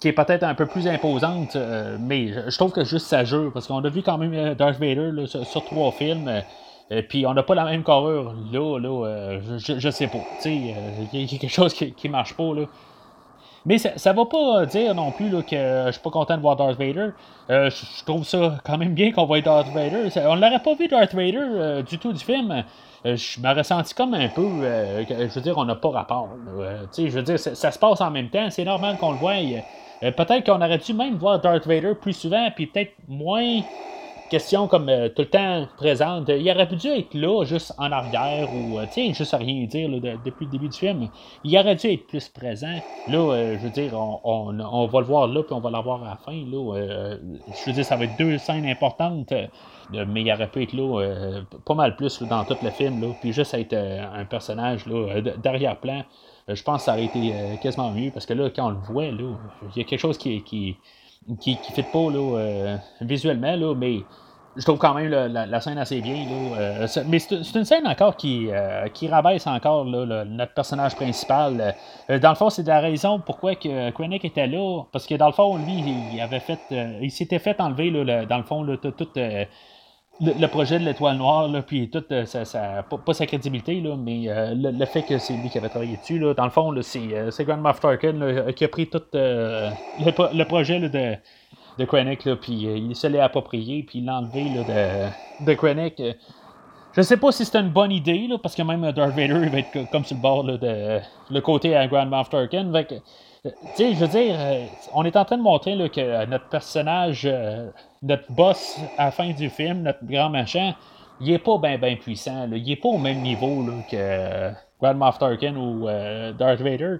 qui est peut-être un peu plus imposante, mais je trouve que juste ça jure, parce qu'on a vu quand même Darth Vader sur, trois films. Et puis on n'a pas la même carrure. Là, là, euh, je, je, sais pas. Il y, a quelque chose qui, qui marche pas, là. Mais ça, ça va pas dire non plus là, que je suis pas content de voir Darth Vader. Euh, je trouve ça quand même bien qu'on voit Darth Vader. on l'aurait pas vu Darth Vader euh, du tout du film. je me ressenti comme un peu. je veux dire, on n'a pas rapport. je veux dire, ça, se passe en même temps. C'est normal qu'on le voie. Peut-être qu'on aurait dû même voir Darth Vader plus souvent, puis peut-être moins question comme euh, tout le temps présente. Il aurait pu dû être là, juste en arrière, ou, euh, sais, juste à rien dire depuis le début du film. Il aurait dû être plus présent. Là, euh, je veux dire, on, va le voir là, puis on va l'avoir à la fin. Là, je veux dire, ça va être deux scènes importantes, mais il aurait pu être là pas mal plus dans tout le film, là, puis juste être un personnage là, d'arrière-plan. Je pense que ça aurait été quasiment mieux, parce que là, quand on le voit, il y a quelque chose qui, qui qui fit pas là, euh, visuellement, là, mais je trouve quand même la, scène assez bien. Là, euh, mais c'est une scène encore qui, euh, qui rabaisse encore là, notre personnage principal. dans le fond, c'est la raison pourquoi que Krennic était là. Parce que dans le fond, lui, il avait fait. il s'était fait enlever là, dans le fond tout le, projet de l'étoile noire, là, puis toute sa, pas, sa crédibilité, là, mais le, fait que c'est lui qui avait travaillé dessus, là, dans le fond, c'est Grand Moff Tarkin qui a pris tout le, projet de, de Krennic, puis il se l'est approprié, puis il l'a enlevé de, de Krennic. Je sais pas si c'est une bonne idée, parce que même Darth Vader il va être comme sur le bord de le côté à Grand Moff Tarkin. sais, je veux dire, on est en train de montrer que notre personnage notre boss à la fin du film, notre grand machin, il est pas bien ben puissant. Il est pas au même niveau que Grand Moff Tarkin ou euh, Darth Vader.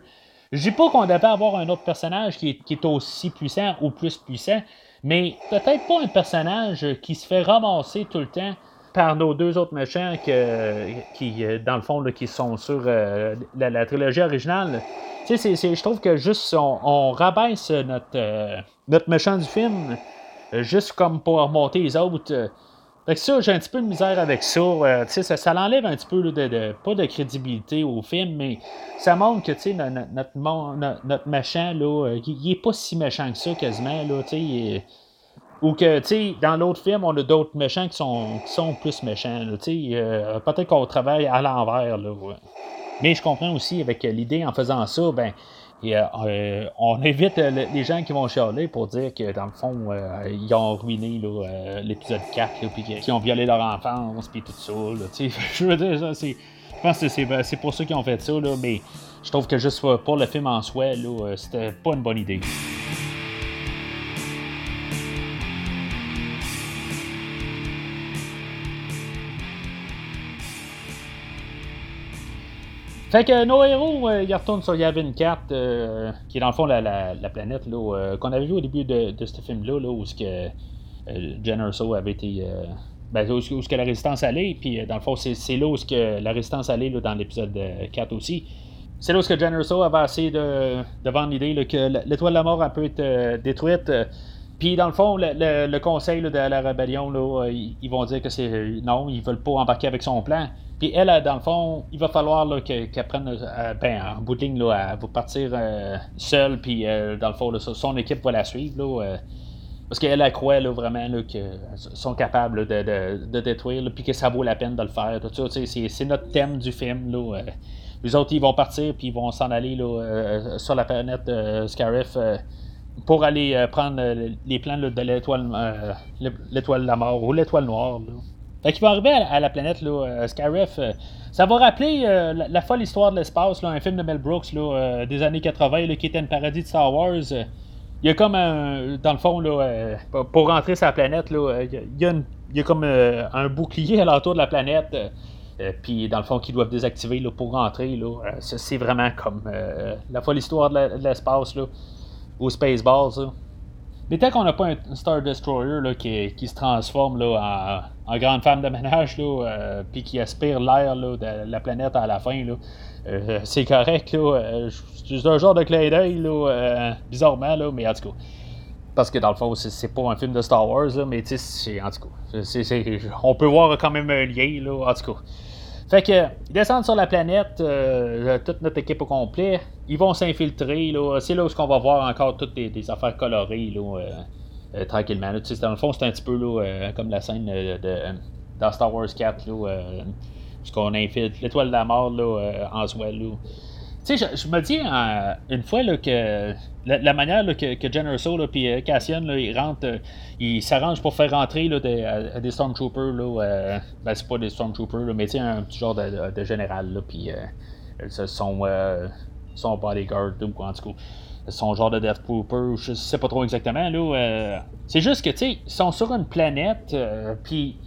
Je dis pas qu'on devait avoir un autre personnage qui est, aussi puissant ou plus puissant, mais peut-être pas un personnage qui se fait ramasser tout le temps par nos deux autres méchants qui, euh, dans le fond, qui sont sur euh, la, trilogie originale. Tu sais, je trouve que juste on, on rabaisse notre, notre méchant du film juste comme pour remonter les autres. Euh. Fait que ça, j'ai un petit peu de misère avec ça. Euh, ça, ça l'enlève un petit peu de, pas de crédibilité au film, mais ça montre que notre, notre, notre, méchant, là, il, est pas si méchant que ça quasiment. Là, il, Ou que, dans l'autre film, on a d'autres méchants qui sont, plus méchants. Sais, peut-être qu'on travaille à l'envers. Là, Mais je comprends aussi avec l'idée en faisant ça, ben, on évite les gens qui vont chialer pour dire que dans le fond, ils ont ruiné l'épisode 4, puis qu'ils ont violé leur enfance, puis tout ça. je veux dire, c'est. Je pense que c'est pour ça qu'ils ont fait ça, là, mais je trouve que juste pour le film en soi, là, c'était pas une bonne idée. Fait que nos héros, euh, ils retournent sur Yavin 4, euh, qui est dans le fond la, la, planète euh, qu'on avait vu au début de, ce film-là, là, où ce que Jen avait été. Ben, où, ce que la résistance allait, puis dans le fond, c'est là où ce que la résistance allait là, dans l'épisode 4 aussi. C'est là où ce que avait essayé de, de vendre l'idée que l'étoile de la mort peut être détruite. Puis dans le fond, le, conseil de la rébellion, là, ils, vont dire que c'est non, ils veulent pas embarquer avec son plan. Puis elle, dans le fond, il va falloir qu'elle prenne, euh, ben, en bout de ligne, là, va partir euh, seule, puis euh, dans le fond, son équipe va la suivre. parce qu'elle, elle croit vraiment qu'ils sont capables de, détruire, puis que ça vaut la peine de le faire. c'est, notre thème du film. Là, les autres, ils vont partir, puis ils vont s'en aller sur la planète Scarif pour aller prendre les plans de l'étoile, l'étoile de la mort ou l'étoile noire. Fait qu'il va arriver à, la planète, là, euh. Euh, ça va rappeler euh, la, folle histoire de l'espace, un film de Mel Brooks là, des années 80 qui était un paradis de Star Wars. Il y a comme un. Dans le fond, là, pour rentrer sur la planète, là, il, y a comme un bouclier à l'entour de la planète. puis dans le fond, qu'ils doivent désactiver là, pour rentrer. Là, c'est vraiment comme la folle histoire de l'espace. Ou Spaceballs. Mais tant qu'on n'a pas un Star Destroyer là, qui, qui, se transforme là, en, grande femme de ménage, euh, puis qui aspire l'air de la planète à la fin, euh, c'est correct. Là, euh, c'est un genre de clin d'œil, bizarrement, là, mais en tout cas. Parce que dans le fond, c'est pas un film de Star Wars, là, mais tu sais, en tout cas, on peut voir quand même un lien, là, en tout cas. Fait que, ils descendent sur la planète, euh, toute notre équipe au complet. Ils vont s'infiltrer. C'est là où on va voir encore toutes des, affaires colorées là, euh, euh, tranquillement. Là. Dans le fond, c'est un petit peu là, comme la scène de, dans Star Wars 4, là, qu'on infiltre l'étoile de la mort là, en soi. Tu sais, je, me dis une fois là, que la, manière que, que Jen Erso et Cassian ils rentrent, euh, ils s'arrangent pour faire rentrer là, des, des Stormtroopers. Là, euh, ben, c'est pas des Stormtroopers, mais un petit genre de, général. Puis euh, son, son bodyguard, ou en tout cas son genre de Death Trooper, je sais pas trop exactement. là. c'est juste que, tu sais, ils sont sur une planète, puis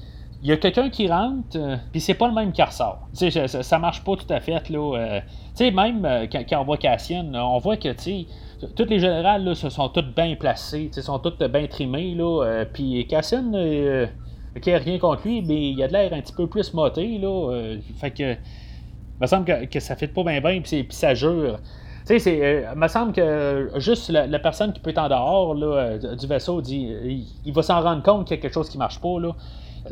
il y a quelqu'un qui rentre, puis c'est pas le même qui ressort. Ça, marche pas tout à fait, là. tu sais, même quand, quand, on voit Cassian, on voit que, tu sais, toutes les générales là, se sont toutes bien placées, sont toutes bien trimées. Là, euh, puis Cassian, euh, qui a rien contre lui, mais il a de l'air un petit peu plus moté. Là, euh, fait que. Il me semble que, ça fait pas bien bien, puis ça jure. Tu sais, il me semble que juste la, personne qui peut être en dehors là, du vaisseau dit il, va s'en rendre compte qu'il y a quelque chose qui marche pas. Là.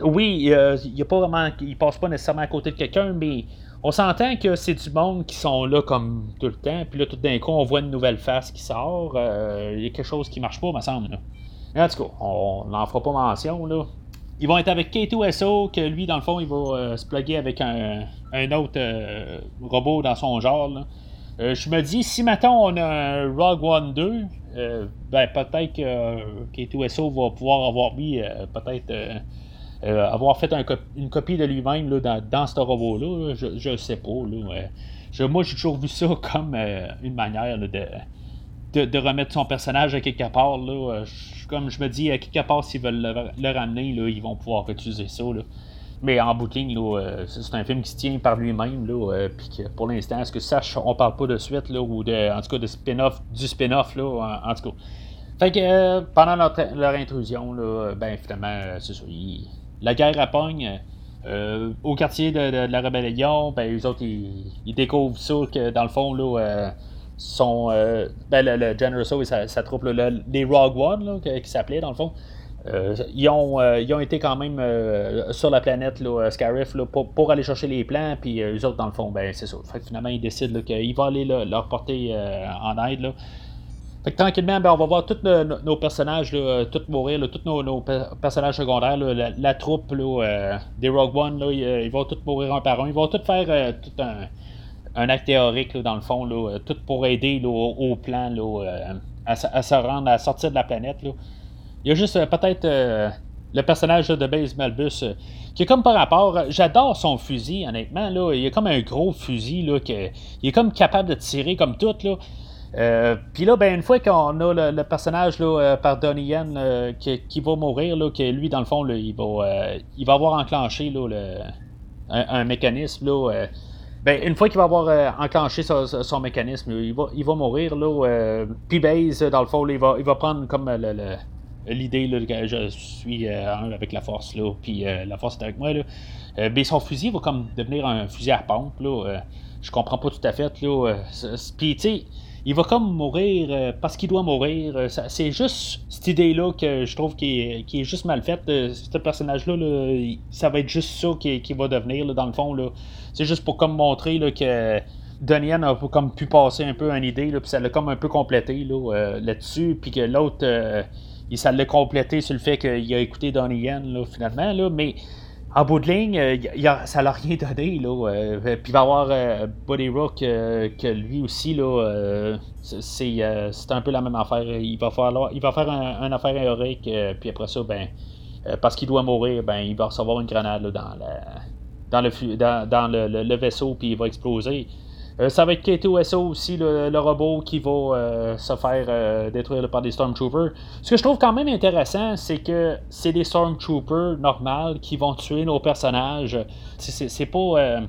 Oui, il, a pas vraiment, il passe pas nécessairement à côté de quelqu'un, mais on s'entend que c'est du monde qui sont là comme tout le temps, puis là, tout d'un coup, on voit une nouvelle face qui sort. Euh, il y a quelque chose qui marche pas, me semble. Là. en tout cas, on n'en fera pas mention. là. Ils vont être avec K2SO, que lui, dans le fond, il va euh, se plugger avec un, autre euh, robot dans son genre. je me dis, si maintenant on a un Rogue One 2, ben peut-être que K2SO va pouvoir avoir mis peut-être euh, avoir fait une copie de lui-même dans, dans ce robot-là, je ne sais pas. Là, moi, j'ai toujours vu ça comme euh, une manière de, de, remettre son personnage à quelque part. Là. comme je me dis, à quelque part, s'ils veulent le, ramener, là, ils vont pouvoir utiliser ça. Là. Mais en euh, c'est un film qui se tient par lui-même. Pour l'instant, est-ce que sache, on parle pas de suite, ou de, en tout cas de spin-off, du spin-off, là, en, tout cas. Fait que pendant leur, intrusion, là, ben finalement, c'est ça la guerre appogne. Euh, au quartier de, la rébellion, ben, eux autres, ils, découvrent ça que dans le fond, là, euh, euh, ben, le, General et sa, troupe, les Rogue One, qui, s'appelait dans le fond, ils, ont, ils ont été quand même sur la planète là, Scarif pour, aller chercher les plans, puis eux autres, dans le fond, ben, c'est ça. Fait finalement, ils décident qu'ils vont aller leur porter en aide. Là. Fait que tranquillement, ben, on va voir tous nos personnages là, tous mourir, tous nos, personnages secondaires, la, troupe des Rogue One, ils, vont tous mourir un par un. Ils vont tous faire tout un, acte théorique dans le fond, tout pour aider au, plan à, se rendre, à sortir de la planète. Il y a juste peut-être le personnage de Base Malbus, euh, qui est comme par rapport. J'adore son fusil, honnêtement. Il a comme un gros fusil. Il est comme capable de tirer comme tout. Euh, puis là, ben, une fois qu'on a le, personnage là, euh, par Donnie Yen qui, va mourir, là, que lui, dans le fond, il, va, il va avoir enclenché là, un, mécanisme. Là, ben, une fois qu'il va avoir enclenché son, mécanisme, il, va, il va mourir. Là, puis Base, dans le fond, il, va, il va prendre comme l'idée que je suis euh, avec la force, là, puis euh, la force est avec moi. Là. Euh, mais son fusil va comme devenir un fusil à pompe. Là, je comprends pas tout à fait. Là, puis tu sais, il va comme mourir parce qu'il doit mourir. c'est juste cette idée-là que je trouve qui est, juste mal faite. ce personnage-là, là, ça va être juste ça qui, va devenir, dans le fond. C'est juste pour comme montrer que Donnie a comme pu passer un peu une idée, puis ça l'a comme un peu complété là, là-dessus, puis que l'autre ça l'a complété sur le fait qu'il a écouté Donnie Yen, finalement, mais en bout de ligne, euh, ça l'a rien donné. Là, euh, puis il va y avoir euh, Buddy Rook que lui aussi, là, c'est, un peu la même affaire. Il va, falloir, il va faire un, affaire héroïque, puis après ça, ben, parce qu'il doit mourir, ben, il va recevoir une grenade dans, le, dans, le, vaisseau, puis il va exploser. Euh, ça va être K2SO aussi, le, robot qui va euh, se faire euh, détruire par des Stormtroopers. Ce que je trouve quand même intéressant, c'est que c'est des Stormtroopers normales qui vont tuer nos personnages. C'est pas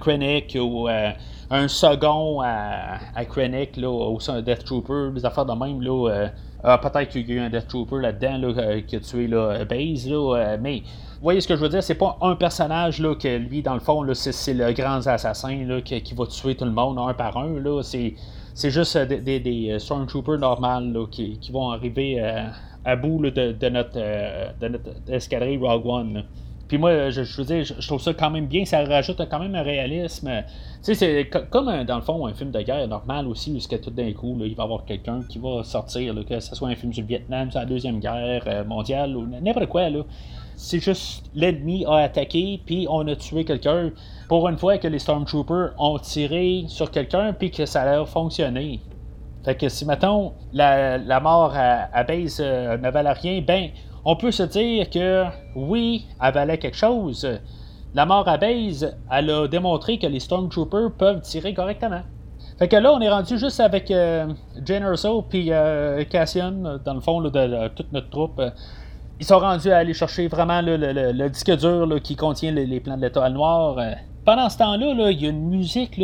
Krennic ou un second à, à Krennic là, ou un Death Trooper, des affaires de même. Là, peut-être qu'il y a eu un Death Trooper là-dedans qui a tué là, Base, là, mais voyez ce que je veux dire? C'est pas un personnage là, que lui, dans le fond, c'est, le grand assassin là, qui, va tuer tout le monde un par un. Là. C'est, juste euh, des, euh, Stormtroopers normales qui, vont arriver euh, à bout de, notre, de notre escadrille Rogue One. Puis moi, je, veux dire, je, trouve ça quand même bien. Ça rajoute quand même un réalisme. Tu sais, c'est comme dans le fond un film de guerre normal aussi, où que tout d'un coup, il va y avoir quelqu'un qui va sortir, que ce soit un film le Vietnam, sur la Deuxième Guerre mondiale, ou n'importe quoi. Là c'est juste l'ennemi a attaqué, puis on a tué quelqu'un. Pour une fois que les Stormtroopers ont tiré sur quelqu'un, puis que ça a fonctionné. Fait que si, mettons, la, mort à, base euh, ne valait rien, ben, on peut se dire que oui, elle valait quelque chose. La mort à base, elle a démontré que les Stormtroopers peuvent tirer correctement. Fait que là, on est rendu juste avec euh, Jane puis euh, Cassian, dans le fond, de, toute notre troupe ils sont rendus à aller chercher vraiment le, disque dur qui contient les, plans de l'étoile noire. Euh, pendant ce temps-là, il y a une musique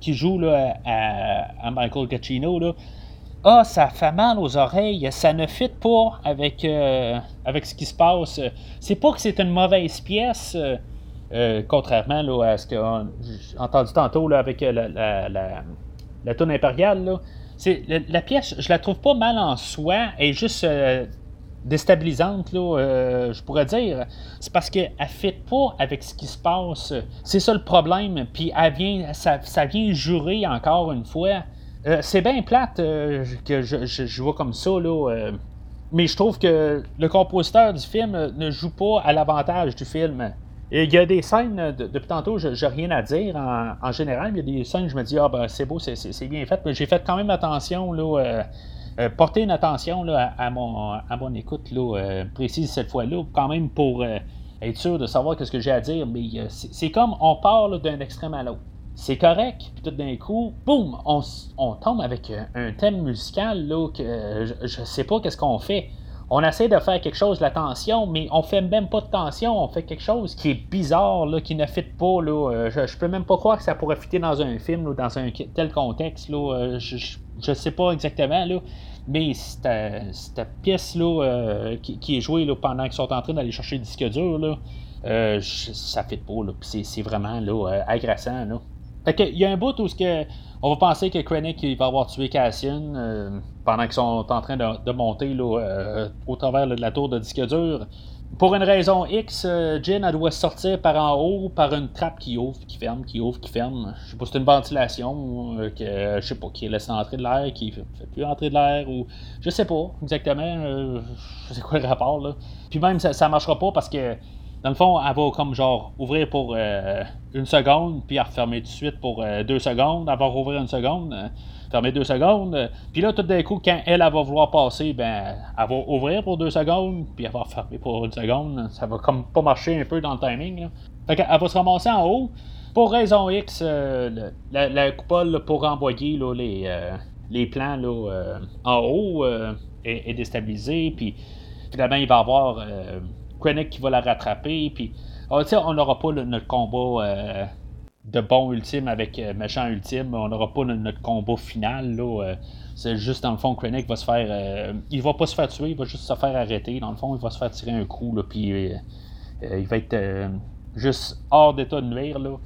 qui joue à, Michael Giacchino. Ah, ça fait mal aux oreilles, ça ne fit pas avec, euh, avec ce qui se passe. C'est pas que c'est une mauvaise pièce, euh, contrairement à ce que j'ai entendu tantôt avec la, la, la, la tourne impériale. La, la, pièce, je la trouve pas mal en soi, elle est juste déstabilisante, là, euh, je pourrais dire. C'est parce qu'elle ne fit pas avec ce qui se passe. C'est ça le problème. Puis elle vient, ça, vient jurer encore une fois. Euh, c'est bien plate euh, que je, vois comme ça, là. mais je trouve que le compositeur du film ne joue pas à l'avantage du film. il y a des scènes, depuis tantôt, je n'ai rien à dire en, général, il y a des scènes, je me dis, ah ben c'est beau, c'est bien fait, mais j'ai fait quand même attention là, euh, porter une attention à, mon, à mon écoute là, euh, précise cette fois-là, quand même pour euh, être sûr de savoir ce que j'ai à dire, mais c'est comme on part d'un extrême à l'autre. C'est correct, puis tout d'un coup, boum, on, on, tombe avec un thème musical là, que je, ne sais pas qu'est-ce qu'on fait. On essaie de faire quelque chose, la tension, mais on fait même pas de tension, on fait quelque chose qui est bizarre, là, qui ne fit pas. Là, je, peux même pas croire que ça pourrait fitter dans un film ou dans un tel contexte. Là, sais pas exactement, là, mais cette, pièce-là euh, qui, est jouée là, pendant qu'ils sont en train d'aller chercher le disque dur, là, euh, ça fait pas, là, c'est vraiment là, euh, agressant. Là. Il y a un bout où que, on va penser que Krennic va avoir tué Cassian pendant qu'ils sont en train de, monter là, au travers de la tour de disque dur. Pour une raison X, euh, elle doit sortir par en haut par une trappe qui ouvre, qui ferme, qui ouvre, qui ferme. Je sais pas si c'est une ventilation, euh, que, je sais pas, qui laisse entrer de l'air, qui fait, plus entrer de l'air, ou je sais pas exactement. Euh, je sais quoi le rapport là. Puis même ça, ça marchera pas parce que dans le fond, elle va comme genre ouvrir pour euh, une seconde, puis refermer tout de suite pour deux secondes, elle va rouvrir une seconde fermer deux secondes. Puis là, tout d'un coup, quand elle, va vouloir passer, ben, elle va ouvrir pour deux secondes, puis elle va fermer pour une seconde. Ça va comme pas marcher un peu dans le timing. Là. Fait qu'elle va se ramasser en haut. Pour raison X, euh, la, coupole pour envoyer là, les, euh, les plans là, euh, en haut est, déstabilisée. Puis finalement, il va y avoir Krennic qui va la rattraper. Puis ah, on n'aura pas notre combat de bon ultime avec euh, méchant ultime. On n'aura pas notre, combat final. Là, euh, c'est juste dans le fond, Krennic va se faire. Euh, il va pas se faire tuer, il va juste se faire arrêter. Dans le fond, il va se faire tirer un coup, là, puis il va être juste hors d'état de nuire. Là.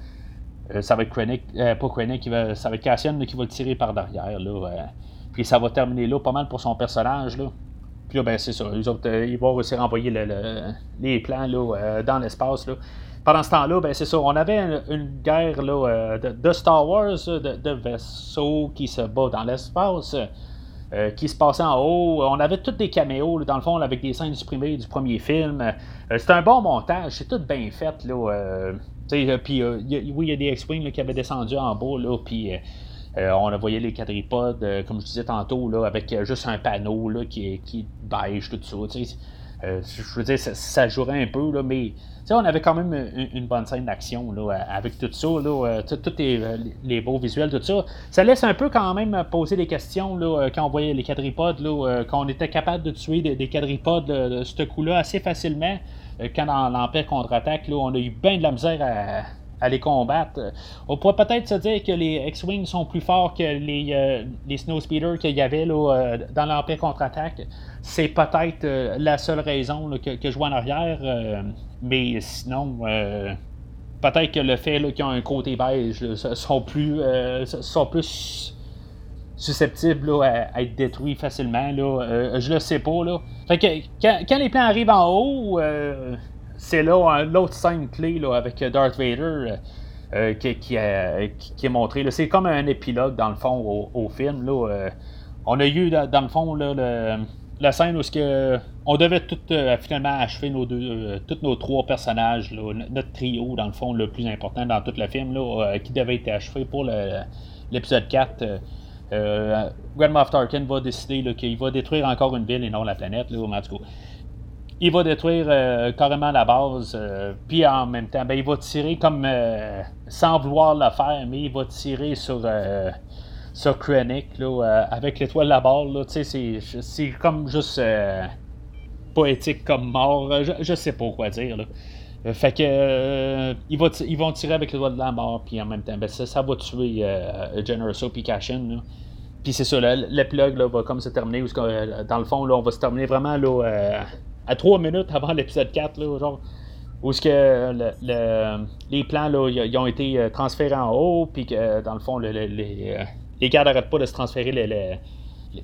ça va être Krennic, pas Krennic, va, ça va être Cassian qui va le tirer par derrière. Là, puis ça va terminer là pas mal pour son personnage. Là. Puis là, ben, c'est ça. ils vont aussi renvoyer les plans là, dans l'espace. Là pendant ce temps-là, ben, c'est ça, on avait une, guerre là, euh, de, Star Wars, de, vaisseaux qui se bat dans l'espace, euh, qui se passait en haut. On avait tous des caméos, dans le fond, avec des scènes supprimées du premier film. Euh, c'était un bon montage, c'est tout bien fait. Là, puis, oui, il y a des X-Wing qui avaient descendu en bas, puis... on a les quadripodes, comme je disais tantôt, là, avec juste un panneau là, qui, qui beige, tout ça. je veux dire, ça, ça jouerait un peu, là, mais on avait quand même une, bonne scène d'action avec tout ça, là, tous euh, les, beaux visuels, tout ça. Ça laisse un peu quand même poser des questions là, euh, quand on voyait les quadripodes, là, euh, quand on était capable de tuer des, quadripodes de ce coup-là assez facilement. Quand dans l'Empire contre-attaque, on a eu bien de la misère à à les combattre. On pourrait peut-être se dire que les X-Wing sont plus forts que les, euh, les Snowspeeders qu'il y avait là, euh, dans l'Empire contre-attaque. C'est peut-être euh, la seule raison que, je vois en arrière. mais sinon, peut-être que le fait qu'ils ont un côté beige sont plus, sont plus susceptibles à, être détruits facilement. Là. je le sais pas. Là. Fait quand, les plans arrivent en haut c'est là l'autre scène clé là, avec Darth Vader euh, euh, qui, est montré. C'est comme un épilogue, dans le fond, au, film. Là, euh. on a eu, dans le fond, la scène où que, on devait tout, finalement achever nos deux, tous nos trois personnages, notre trio, dans le fond, le plus important dans tout le film, là, qui devait être achevé pour l'épisode 4. Grand Moff Tarkin va décider qu'il va détruire encore une ville et non la planète. Là, il va détruire euh, carrément la base, euh, puis en même temps, ben, il va tirer comme euh, sans vouloir le faire, mais il va tirer sur, sur Krennic là, avec l'étoile de la balle. C'est comme juste poétique comme mort. Je, je, sais pas quoi dire. Là. Fait que il va ils vont tirer avec l'étoile de la mort, puis en même temps, ben, ça, ça va tuer Generoso puis Cashin. Puis c'est ça, l'épilogue va comme se terminer, où, dans le fond, là, on va se terminer vraiment là, à trois minutes avant l'épisode 4, là, genre, où que les plans là, ont été euh, transférés en haut, puis que dans le fond, les, euh, les gars n'arrêtent pas de se transférer les,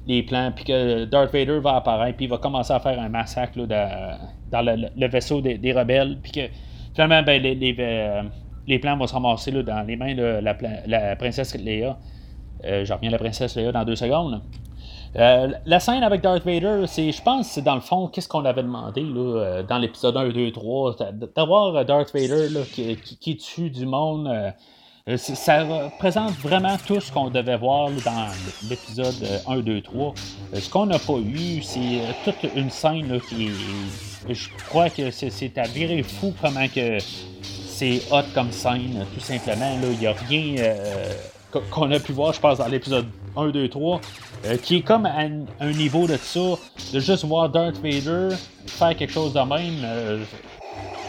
les, plans, puis que Darth Vader va apparaître, puis il va commencer à faire un massacre là, dans, le, vaisseau des, rebelles, puis que finalement, ben, les, euh, les, plans vont se ramasser là, dans les mains de la, la princesse Leia. Je reviens à la princesse Leia dans deux secondes. Euh, la scène avec Darth Vader, c'est, je pense, c'est dans le fond, qu'est-ce qu'on avait demandé là, euh, dans l'épisode 1, 2, 3, d'avoir euh, Darth Vader là, qui, qui, tue du monde. ça représente vraiment tout ce qu'on devait voir dans l'épisode 1, 2, 3. ce qu'on n'a pas eu, c'est toute une scène qui Je crois que c'est, à virer fou comment que c'est hot comme scène, tout simplement. Il n'y a rien qu'on a pu voir, je pense, dans l'épisode 1, 2, 3, qui est comme à un, niveau de ça, de juste voir Darth Vader faire quelque chose de même. Euh,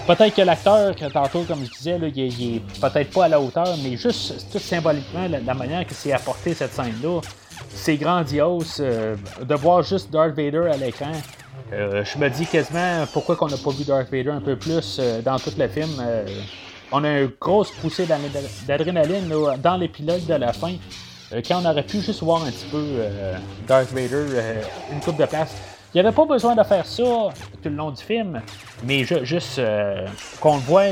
peut-être que l'acteur, tantôt, comme je disais, il, est, peut-être pas à la hauteur, mais juste tout symboliquement, la, manière que c'est apporté cette scène-là, c'est grandiose euh, de voir juste Darth Vader à l'écran. Euh, je me dis quasiment pourquoi qu'on n'a pas vu Darth Vader un peu plus dans tout le film on a une grosse poussée d'adrénaline dans l'épilogue de la fin. Euh, quand on aurait pu juste voir un petit peu euh, Darth Vader, euh, une coupe de place. Il n'y avait pas besoin de faire ça tout le long du film, mais juste qu'on le voit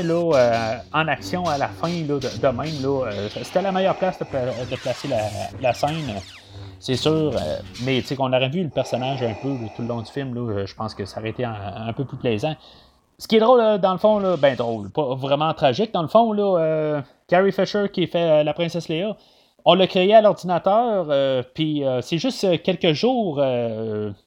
en action à la fin là, de, même, c'était la meilleure place de, placer la, scène. C'est sûr, mais qu'on aurait vu le personnage un peu tout le long du film, je pense que ça aurait été un, peu plus plaisant. Ce qui est drôle, dans le fond, là, ben drôle, pas vraiment tragique, dans le fond, là, Carrie Fisher qui fait la princesse Léa, on l'a créé à l'ordinateur, euh, puis euh, c'est juste euh, quelques jours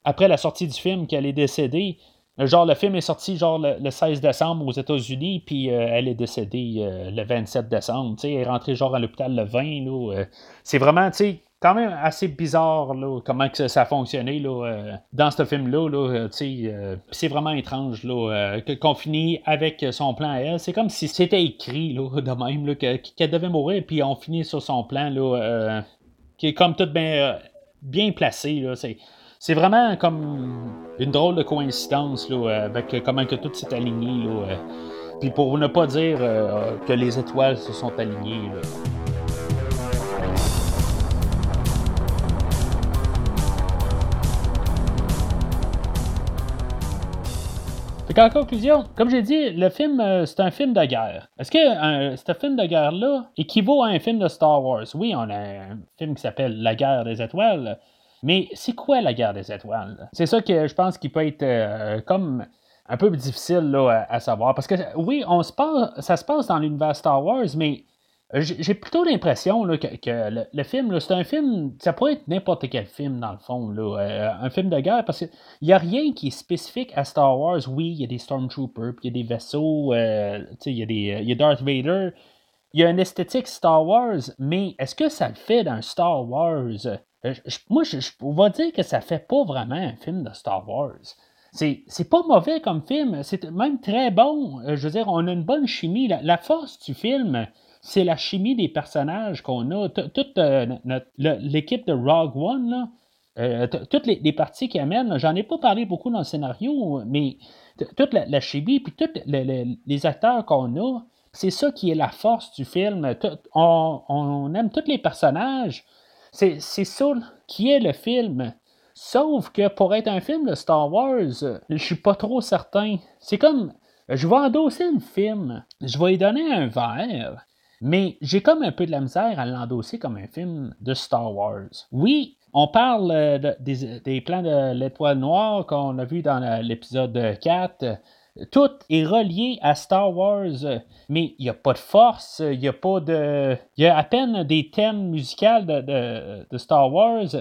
après la sortie du film qu'elle est décédée. Genre, le film est sorti genre le, 16 décembre aux États-Unis, puis elle est décédée le 27 décembre. elle est rentrée genre à l'hôpital le 20. c'est vraiment, tu sais, quand même assez bizarre là, comment que ça a fonctionné là, euh, dans ce film-là. Là, euh, euh, c'est vraiment étrange là, qu'on finit avec son plan à elle. C'est comme si c'était écrit là, de même qu'elle devait mourir, puis on finit sur son plan là, qui est comme tout bien, bien placé. Là, c'est, vraiment comme une drôle de coïncidence là, avec comment que tout s'est aligné. Là, puis pour ne pas dire que les étoiles se sont alignées. Là. En conclusion, comme j'ai dit, le film, euh, c'est un film de guerre. Est-ce que euh, ce film de guerre-là équivaut à un film de Star Wars? Oui, on a un film qui s'appelle La guerre des étoiles. Mais c'est quoi la guerre des étoiles? C'est ça que je pense qu'il peut être euh, comme un peu difficile à, savoir. Parce que oui, on se passe, ça se passe dans l'univers Star Wars, mais j'ai plutôt l'impression que, le, film, c'est un film, ça pourrait être n'importe quel film dans le fond, euh, un film de guerre, parce qu'il n'y a rien qui est spécifique à Star Wars. Oui, il y a des Stormtroopers, puis il y a des vaisseaux, euh, il y, a des, il y a Darth Vader. Il y a une esthétique Star Wars, mais est-ce que ça le fait dans Star Wars? Euh, moi, je, on va dire que ça fait pas vraiment un film de Star Wars. C'est pas mauvais comme film, c'est même très bon. Je veux dire, on a une bonne chimie. la force du film, c'est la chimie des personnages qu'on a. Toute euh, l'équipe de Rogue One, euh, toutes les, parties qui amènent, j'en ai pas parlé beaucoup dans le scénario, mais toute la, chimie, puis tous les acteurs qu'on a, c'est ça qui est la force du film. on, aime tous les personnages. C'est ça qui est le film. Sauf que pour être un film de Star Wars, je suis pas trop certain. C'est comme, je vais endosser le film, je vais lui donner un verre, mais j'ai comme un peu de la misère à l'endosser comme un film de Star Wars. Oui, on parle euh, des, plans de l'étoile noire qu'on a vu dans l'épisode 4. Tout est relié à Star Wars, mais il n'y a pas de force, il n'y a pas de. Il y a à peine des thèmes musicaux de, Star Wars.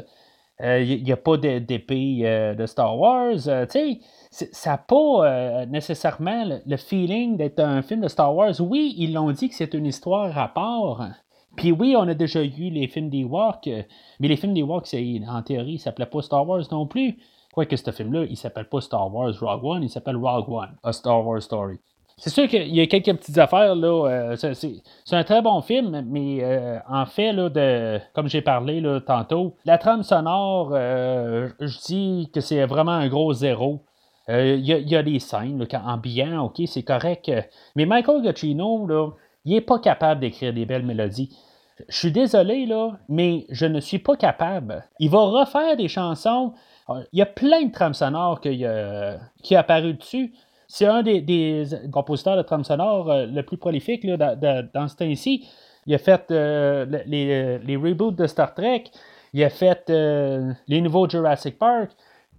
Euh, il n'y a pas d'épée euh, de Star Wars. sais, ça n'a pas euh, nécessairement le, feeling d'être un film de Star Wars. Oui, ils l'ont dit que c'est une histoire à part. Puis oui, on a déjà eu les films d'Ewok, mais les films d'Ewok, en théorie, ça s'appelait pas Star Wars non plus. Quoique ce film-là, il s'appelle pas Star Wars Rogue One, il s'appelle Rogue One, A Star Wars Story. C'est sûr qu'il y a quelques petites affaires. Euh, c'est un très bon film, mais euh, en fait, là, de, comme j'ai parlé là, tantôt, la trame sonore, je dis que c'est vraiment un gros zéro. Euh, il y, a des scènes là, ok, c'est correct. Euh, mais Michael Giacchino, là, il n'est pas capable d'écrire des belles mélodies. Je suis désolé, là, mais je ne suis pas capable. Il va refaire des chansons. Euh, il y a plein de trames sonores qui est apparu dessus. C'est un des, compositeurs de trames sonores le plus prolifique là, dans, ce temps-ci. Il a fait les, les, reboots de Star Trek. Il a fait les nouveaux Jurassic Park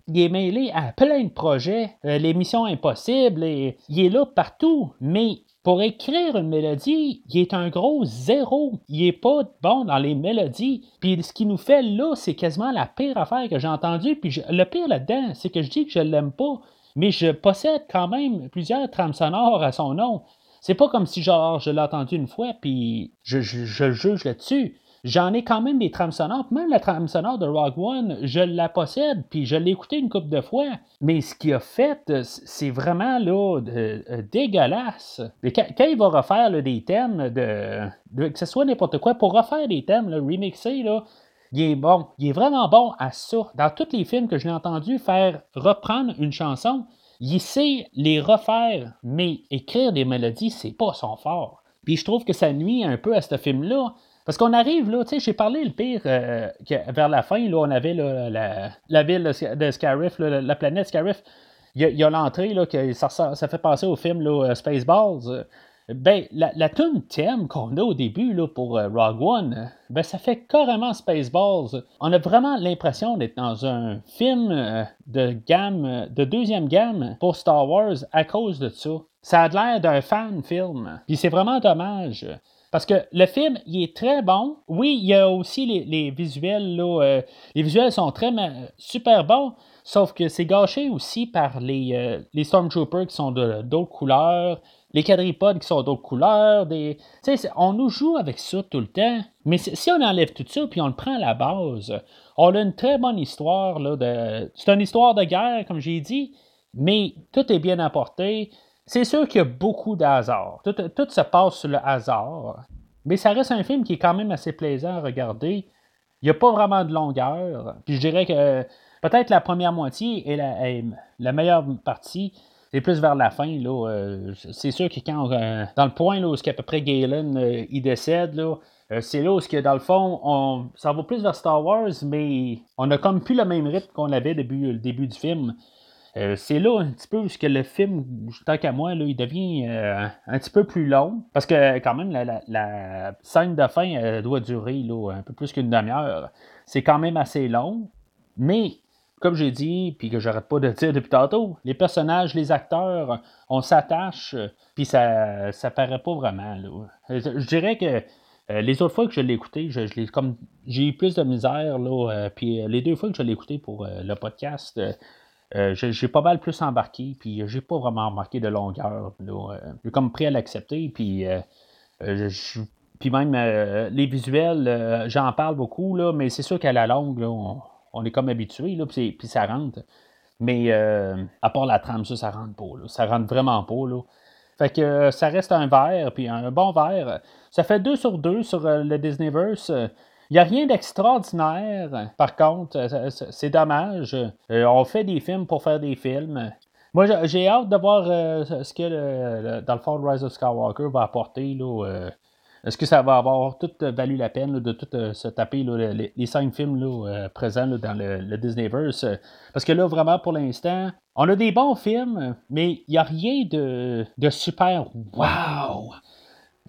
il est mêlé à plein de projets, euh, les missions impossibles, il est là partout, mais pour écrire une mélodie, il est un gros zéro. Il est pas bon dans les mélodies. Puis ce qui nous fait là, c'est quasiment la pire affaire que j'ai entendue. Puis le pire là-dedans, c'est que je dis que je l'aime pas, mais je possède quand même plusieurs trames sonores à son nom. C'est pas comme si genre je l'ai entendu une fois puis je, je, juge là-dessus. J'en ai quand même des trames sonores. Même la trame sonore de Rogue One, je la possède, puis je l'ai écouté une couple de fois. Mais ce qu'il a fait, c'est vraiment là, euh, dégueulasse. quand, il va refaire des thèmes, de, que ce soit n'importe quoi, pour refaire des thèmes, là, remixer, là, il est bon. Il est vraiment bon à ça. Dans tous les films que je l'ai entendu faire reprendre une chanson, il sait les refaire, mais écrire des mélodies, c'est pas son fort. Puis je trouve que ça nuit un peu à ce film-là Parce qu'on arrive, là, tu sais, j'ai parlé le pire, que vers la fin, là, on avait la, ville de Scarif, la planète Scarif. Il y a, l'entrée, ça, ça, fait penser au film là, Spaceballs. Ben, la, la tune thème qu'on a au début là, pour euh, Rogue One, ben, ça fait carrément Spaceballs. On a vraiment l'impression d'être dans un film euh, de gamme, de deuxième gamme pour Star Wars à cause de ça. Ça a l'air d'un fan film. Puis c'est vraiment dommage. Parce que le film, il est très bon. Oui, il y a aussi les, visuels. Là, euh, les visuels sont très super bons. Sauf que c'est gâché aussi par les, les Stormtroopers qui sont d'autres couleurs les quadripodes qui sont d'autres couleurs. On nous joue avec ça tout le temps. Mais si on enlève tout ça puis on le prend à la base, on a une très bonne histoire. De... C'est une histoire de guerre, comme j'ai dit, mais tout est bien apporté. C'est sûr qu'il y a beaucoup de hasard. Tout, se passe sur le hasard. Mais ça reste un film qui est quand même assez plaisant à regarder. Il n'y a pas vraiment de longueur. Puis je dirais que peut-être la première moitié est la, meilleure partie. C'est plus vers la fin. Euh, c'est sûr que quand, euh, dans le point où à peu près Galen euh, il décède, c'est là où, que, dans le fond, on, ça va plus vers Star Wars, mais on a comme plus le même rythme qu'on avait début, le début du film. C'est là un petit peu où que le film, tant qu'à moi, là, il devient un petit peu plus long. Parce que quand même, la, scène de fin doit durer là, un peu plus qu'une demi-heure. C'est quand même assez long. Mais comme j'ai dit, puis que j'arrête pas de dire depuis tantôt, les personnages, les acteurs, on s'attache, puis ça, ça paraît pas vraiment. Je dirais que euh, les autres fois que je l'ai écouté, je, comme j'ai eu plus de misère, là, euh, puis euh, les deux fois que je l'ai écouté pour le podcast, j'ai pas mal plus embarqué, puis j'ai pas vraiment remarqué de longueur. J'ai comme prêt à l'accepter, puis puis même les visuels, j'en parle beaucoup, là, mais c'est sûr qu'à la longue, on, on est comme habitué, puis, ça rentre. Mais euh, à part la trame, ça, ça rentre pas. Ça rentre vraiment pas. Là. Fait que euh, ça reste un verre, puis un bon verre. Ça fait deux sur deux sur euh, le Disneyverse. Il n'y a rien d'extraordinaire. Par contre, c'est dommage. on fait des films pour faire des films. Moi, j'ai hâte de voir ce que, dans le fond, Rise of Skywalker va apporter là, est-ce que ça va avoir tout euh, valu la peine de tout euh, se taper les, cinq films euh, présents dans le, Disneyverse? Parce que là, vraiment, pour l'instant, on a des bons films, mais il n'y a rien de, super wow!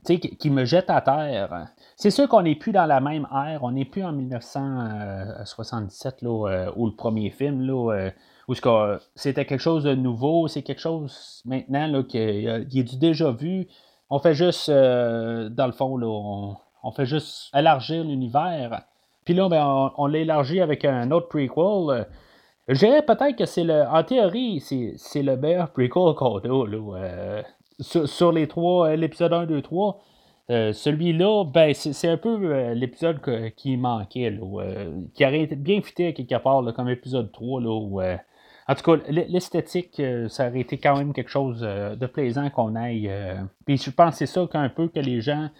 Qui, qui me jette à terre. C'est sûr qu'on n'est plus dans la même ère, on n'est plus en 1977 là, où le premier film, là, où c'était quelque chose de nouveau, c'est quelque chose maintenant là, qui, est du déjà vu, on fait juste, euh, dans le fond, là, on, fait juste élargir l'univers. Puis là, ben, on, l'élargit avec un autre prequel. Je dirais peut-être que c'est le. En théorie, c'est le meilleur prequel qu'on a. Là, euh, sur, les trois, euh, l'épisode 1, 2, 3. Celui-là, ben, c'est un peu l'épisode qui manquait, là, qui aurait bien fité quelque part comme épisode 3, là, où en tout cas, l'esthétique, euh, ça aurait été quand même quelque chose euh, de plaisant qu'on aille. Euh, puis je pense que c'est ça qu'un peu que les gens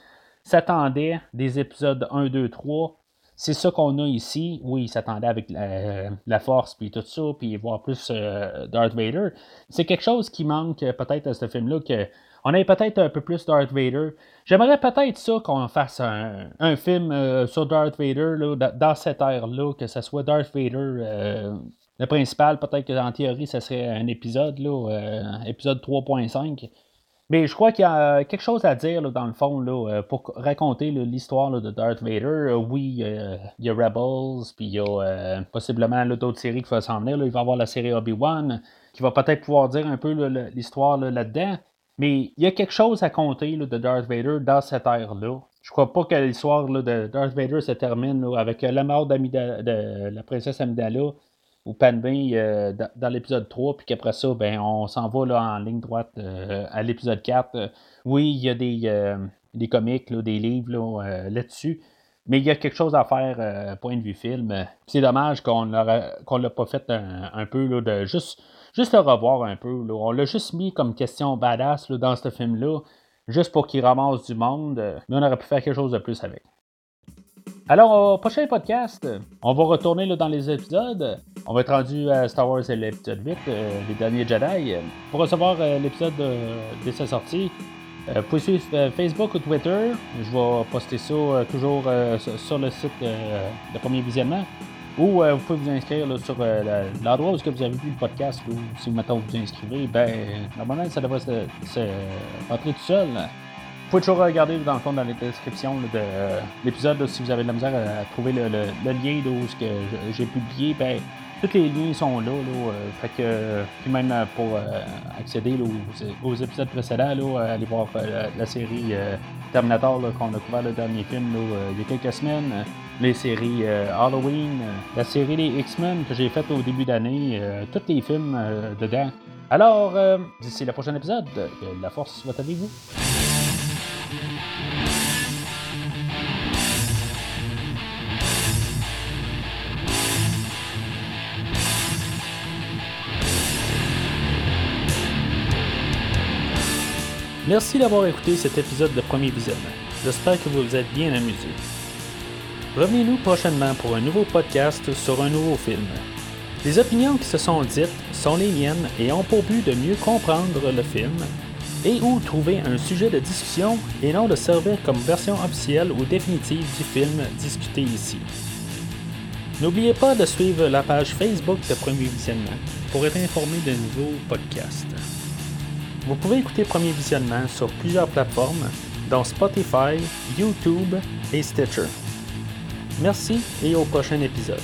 s'attendaient des épisodes 1, 2, 3. C'est ça qu'on a ici. Oui, ils s'attendaient avec la, force, puis tout ça, puis voir plus Darth Vader. C'est quelque chose qui manque peut-être à ce film-là, que on ait peut-être un peu plus Darth Vader. J'aimerais peut-être ça qu'on fasse un, film sur Darth Vader là, dans cette ère-là, que ce soit Darth Vader le principal, peut-être qu'en théorie, ce serait un épisode, là, euh, épisode 3.5. Mais je crois qu'il y a quelque chose à dire dans le fond là, euh, pour raconter l'histoire de Darth Vader. Euh, oui, il y a Rebels, puis il y a possiblement d'autres séries qui vont s'en venir. Il va y avoir la série Obi-Wan qui va peut-être pouvoir dire un peu l'histoire là-dedans. Mais il y a quelque chose à compter de Darth Vader dans cette ère-là. Je crois pas que l'histoire de Darth Vader se termine avec la mort de la princesse Amidala ou Padmé euh, dans, l'épisode 3, puis qu'après ça, ben, on s'en va là, en ligne droite euh, à l'épisode 4. oui, il y a des, euh, des comics, des livres là-dessus, mais il y a quelque chose à faire, point de vue film. C'est dommage qu'on ne l'a pas fait un, peu, là, de juste, juste le revoir un peu. On l'a juste mis comme question badass dans ce film-là, juste pour qu'il ramasse du monde, mais on aurait pu faire quelque chose de plus avec. Alors, au prochain podcast, on va retourner dans les épisodes. On va être rendu à Star Wars l'épisode 8, euh, les derniers Jedi. Pour recevoir euh, l'épisode dès sa sortie, vous pouvez suivre Facebook ou Twitter. Je vais poster ça toujours sur le site de premier visionnement. Ou vous pouvez vous inscrire sur l'endroit où vous avez vu le podcast. Ou si vous maintenant vous inscrivez, ben normalement ça devrait se, se rentrer tout seul. Pouvez toujours regarder dans le fond dans la description de l'épisode si vous avez de la misère à, trouver le, lien où que j'ai publié. Ben, tous les liens sont là. là fait que, puis même pour accéder aux, épisodes précédents, allez voir la série Terminator qu'on a couvert le dernier film il y a quelques semaines. Les séries Halloween, la série des X-Men que j'ai faite au début d'année, tous les films dedans. Alors, d'ici le prochain épisode, la force soit avec vous. Merci d'avoir écouté cet épisode de Premier Visionnement. J'espère que vous vous êtes bien amusé. Revenez-nous prochainement pour un nouveau podcast sur un nouveau film. Les opinions qui se sont dites sont les miennes et ont pour but de mieux comprendre le film et ou trouver un sujet de discussion et non de servir comme version officielle ou définitive du film discuté ici. N'oubliez pas de suivre la page Facebook de Premier Visionnement pour être informé de nouveaux podcasts. Vous pouvez écouter Premier Visionnement sur plusieurs plateformes, dont Spotify, YouTube et Stitcher. Merci et au prochain épisode.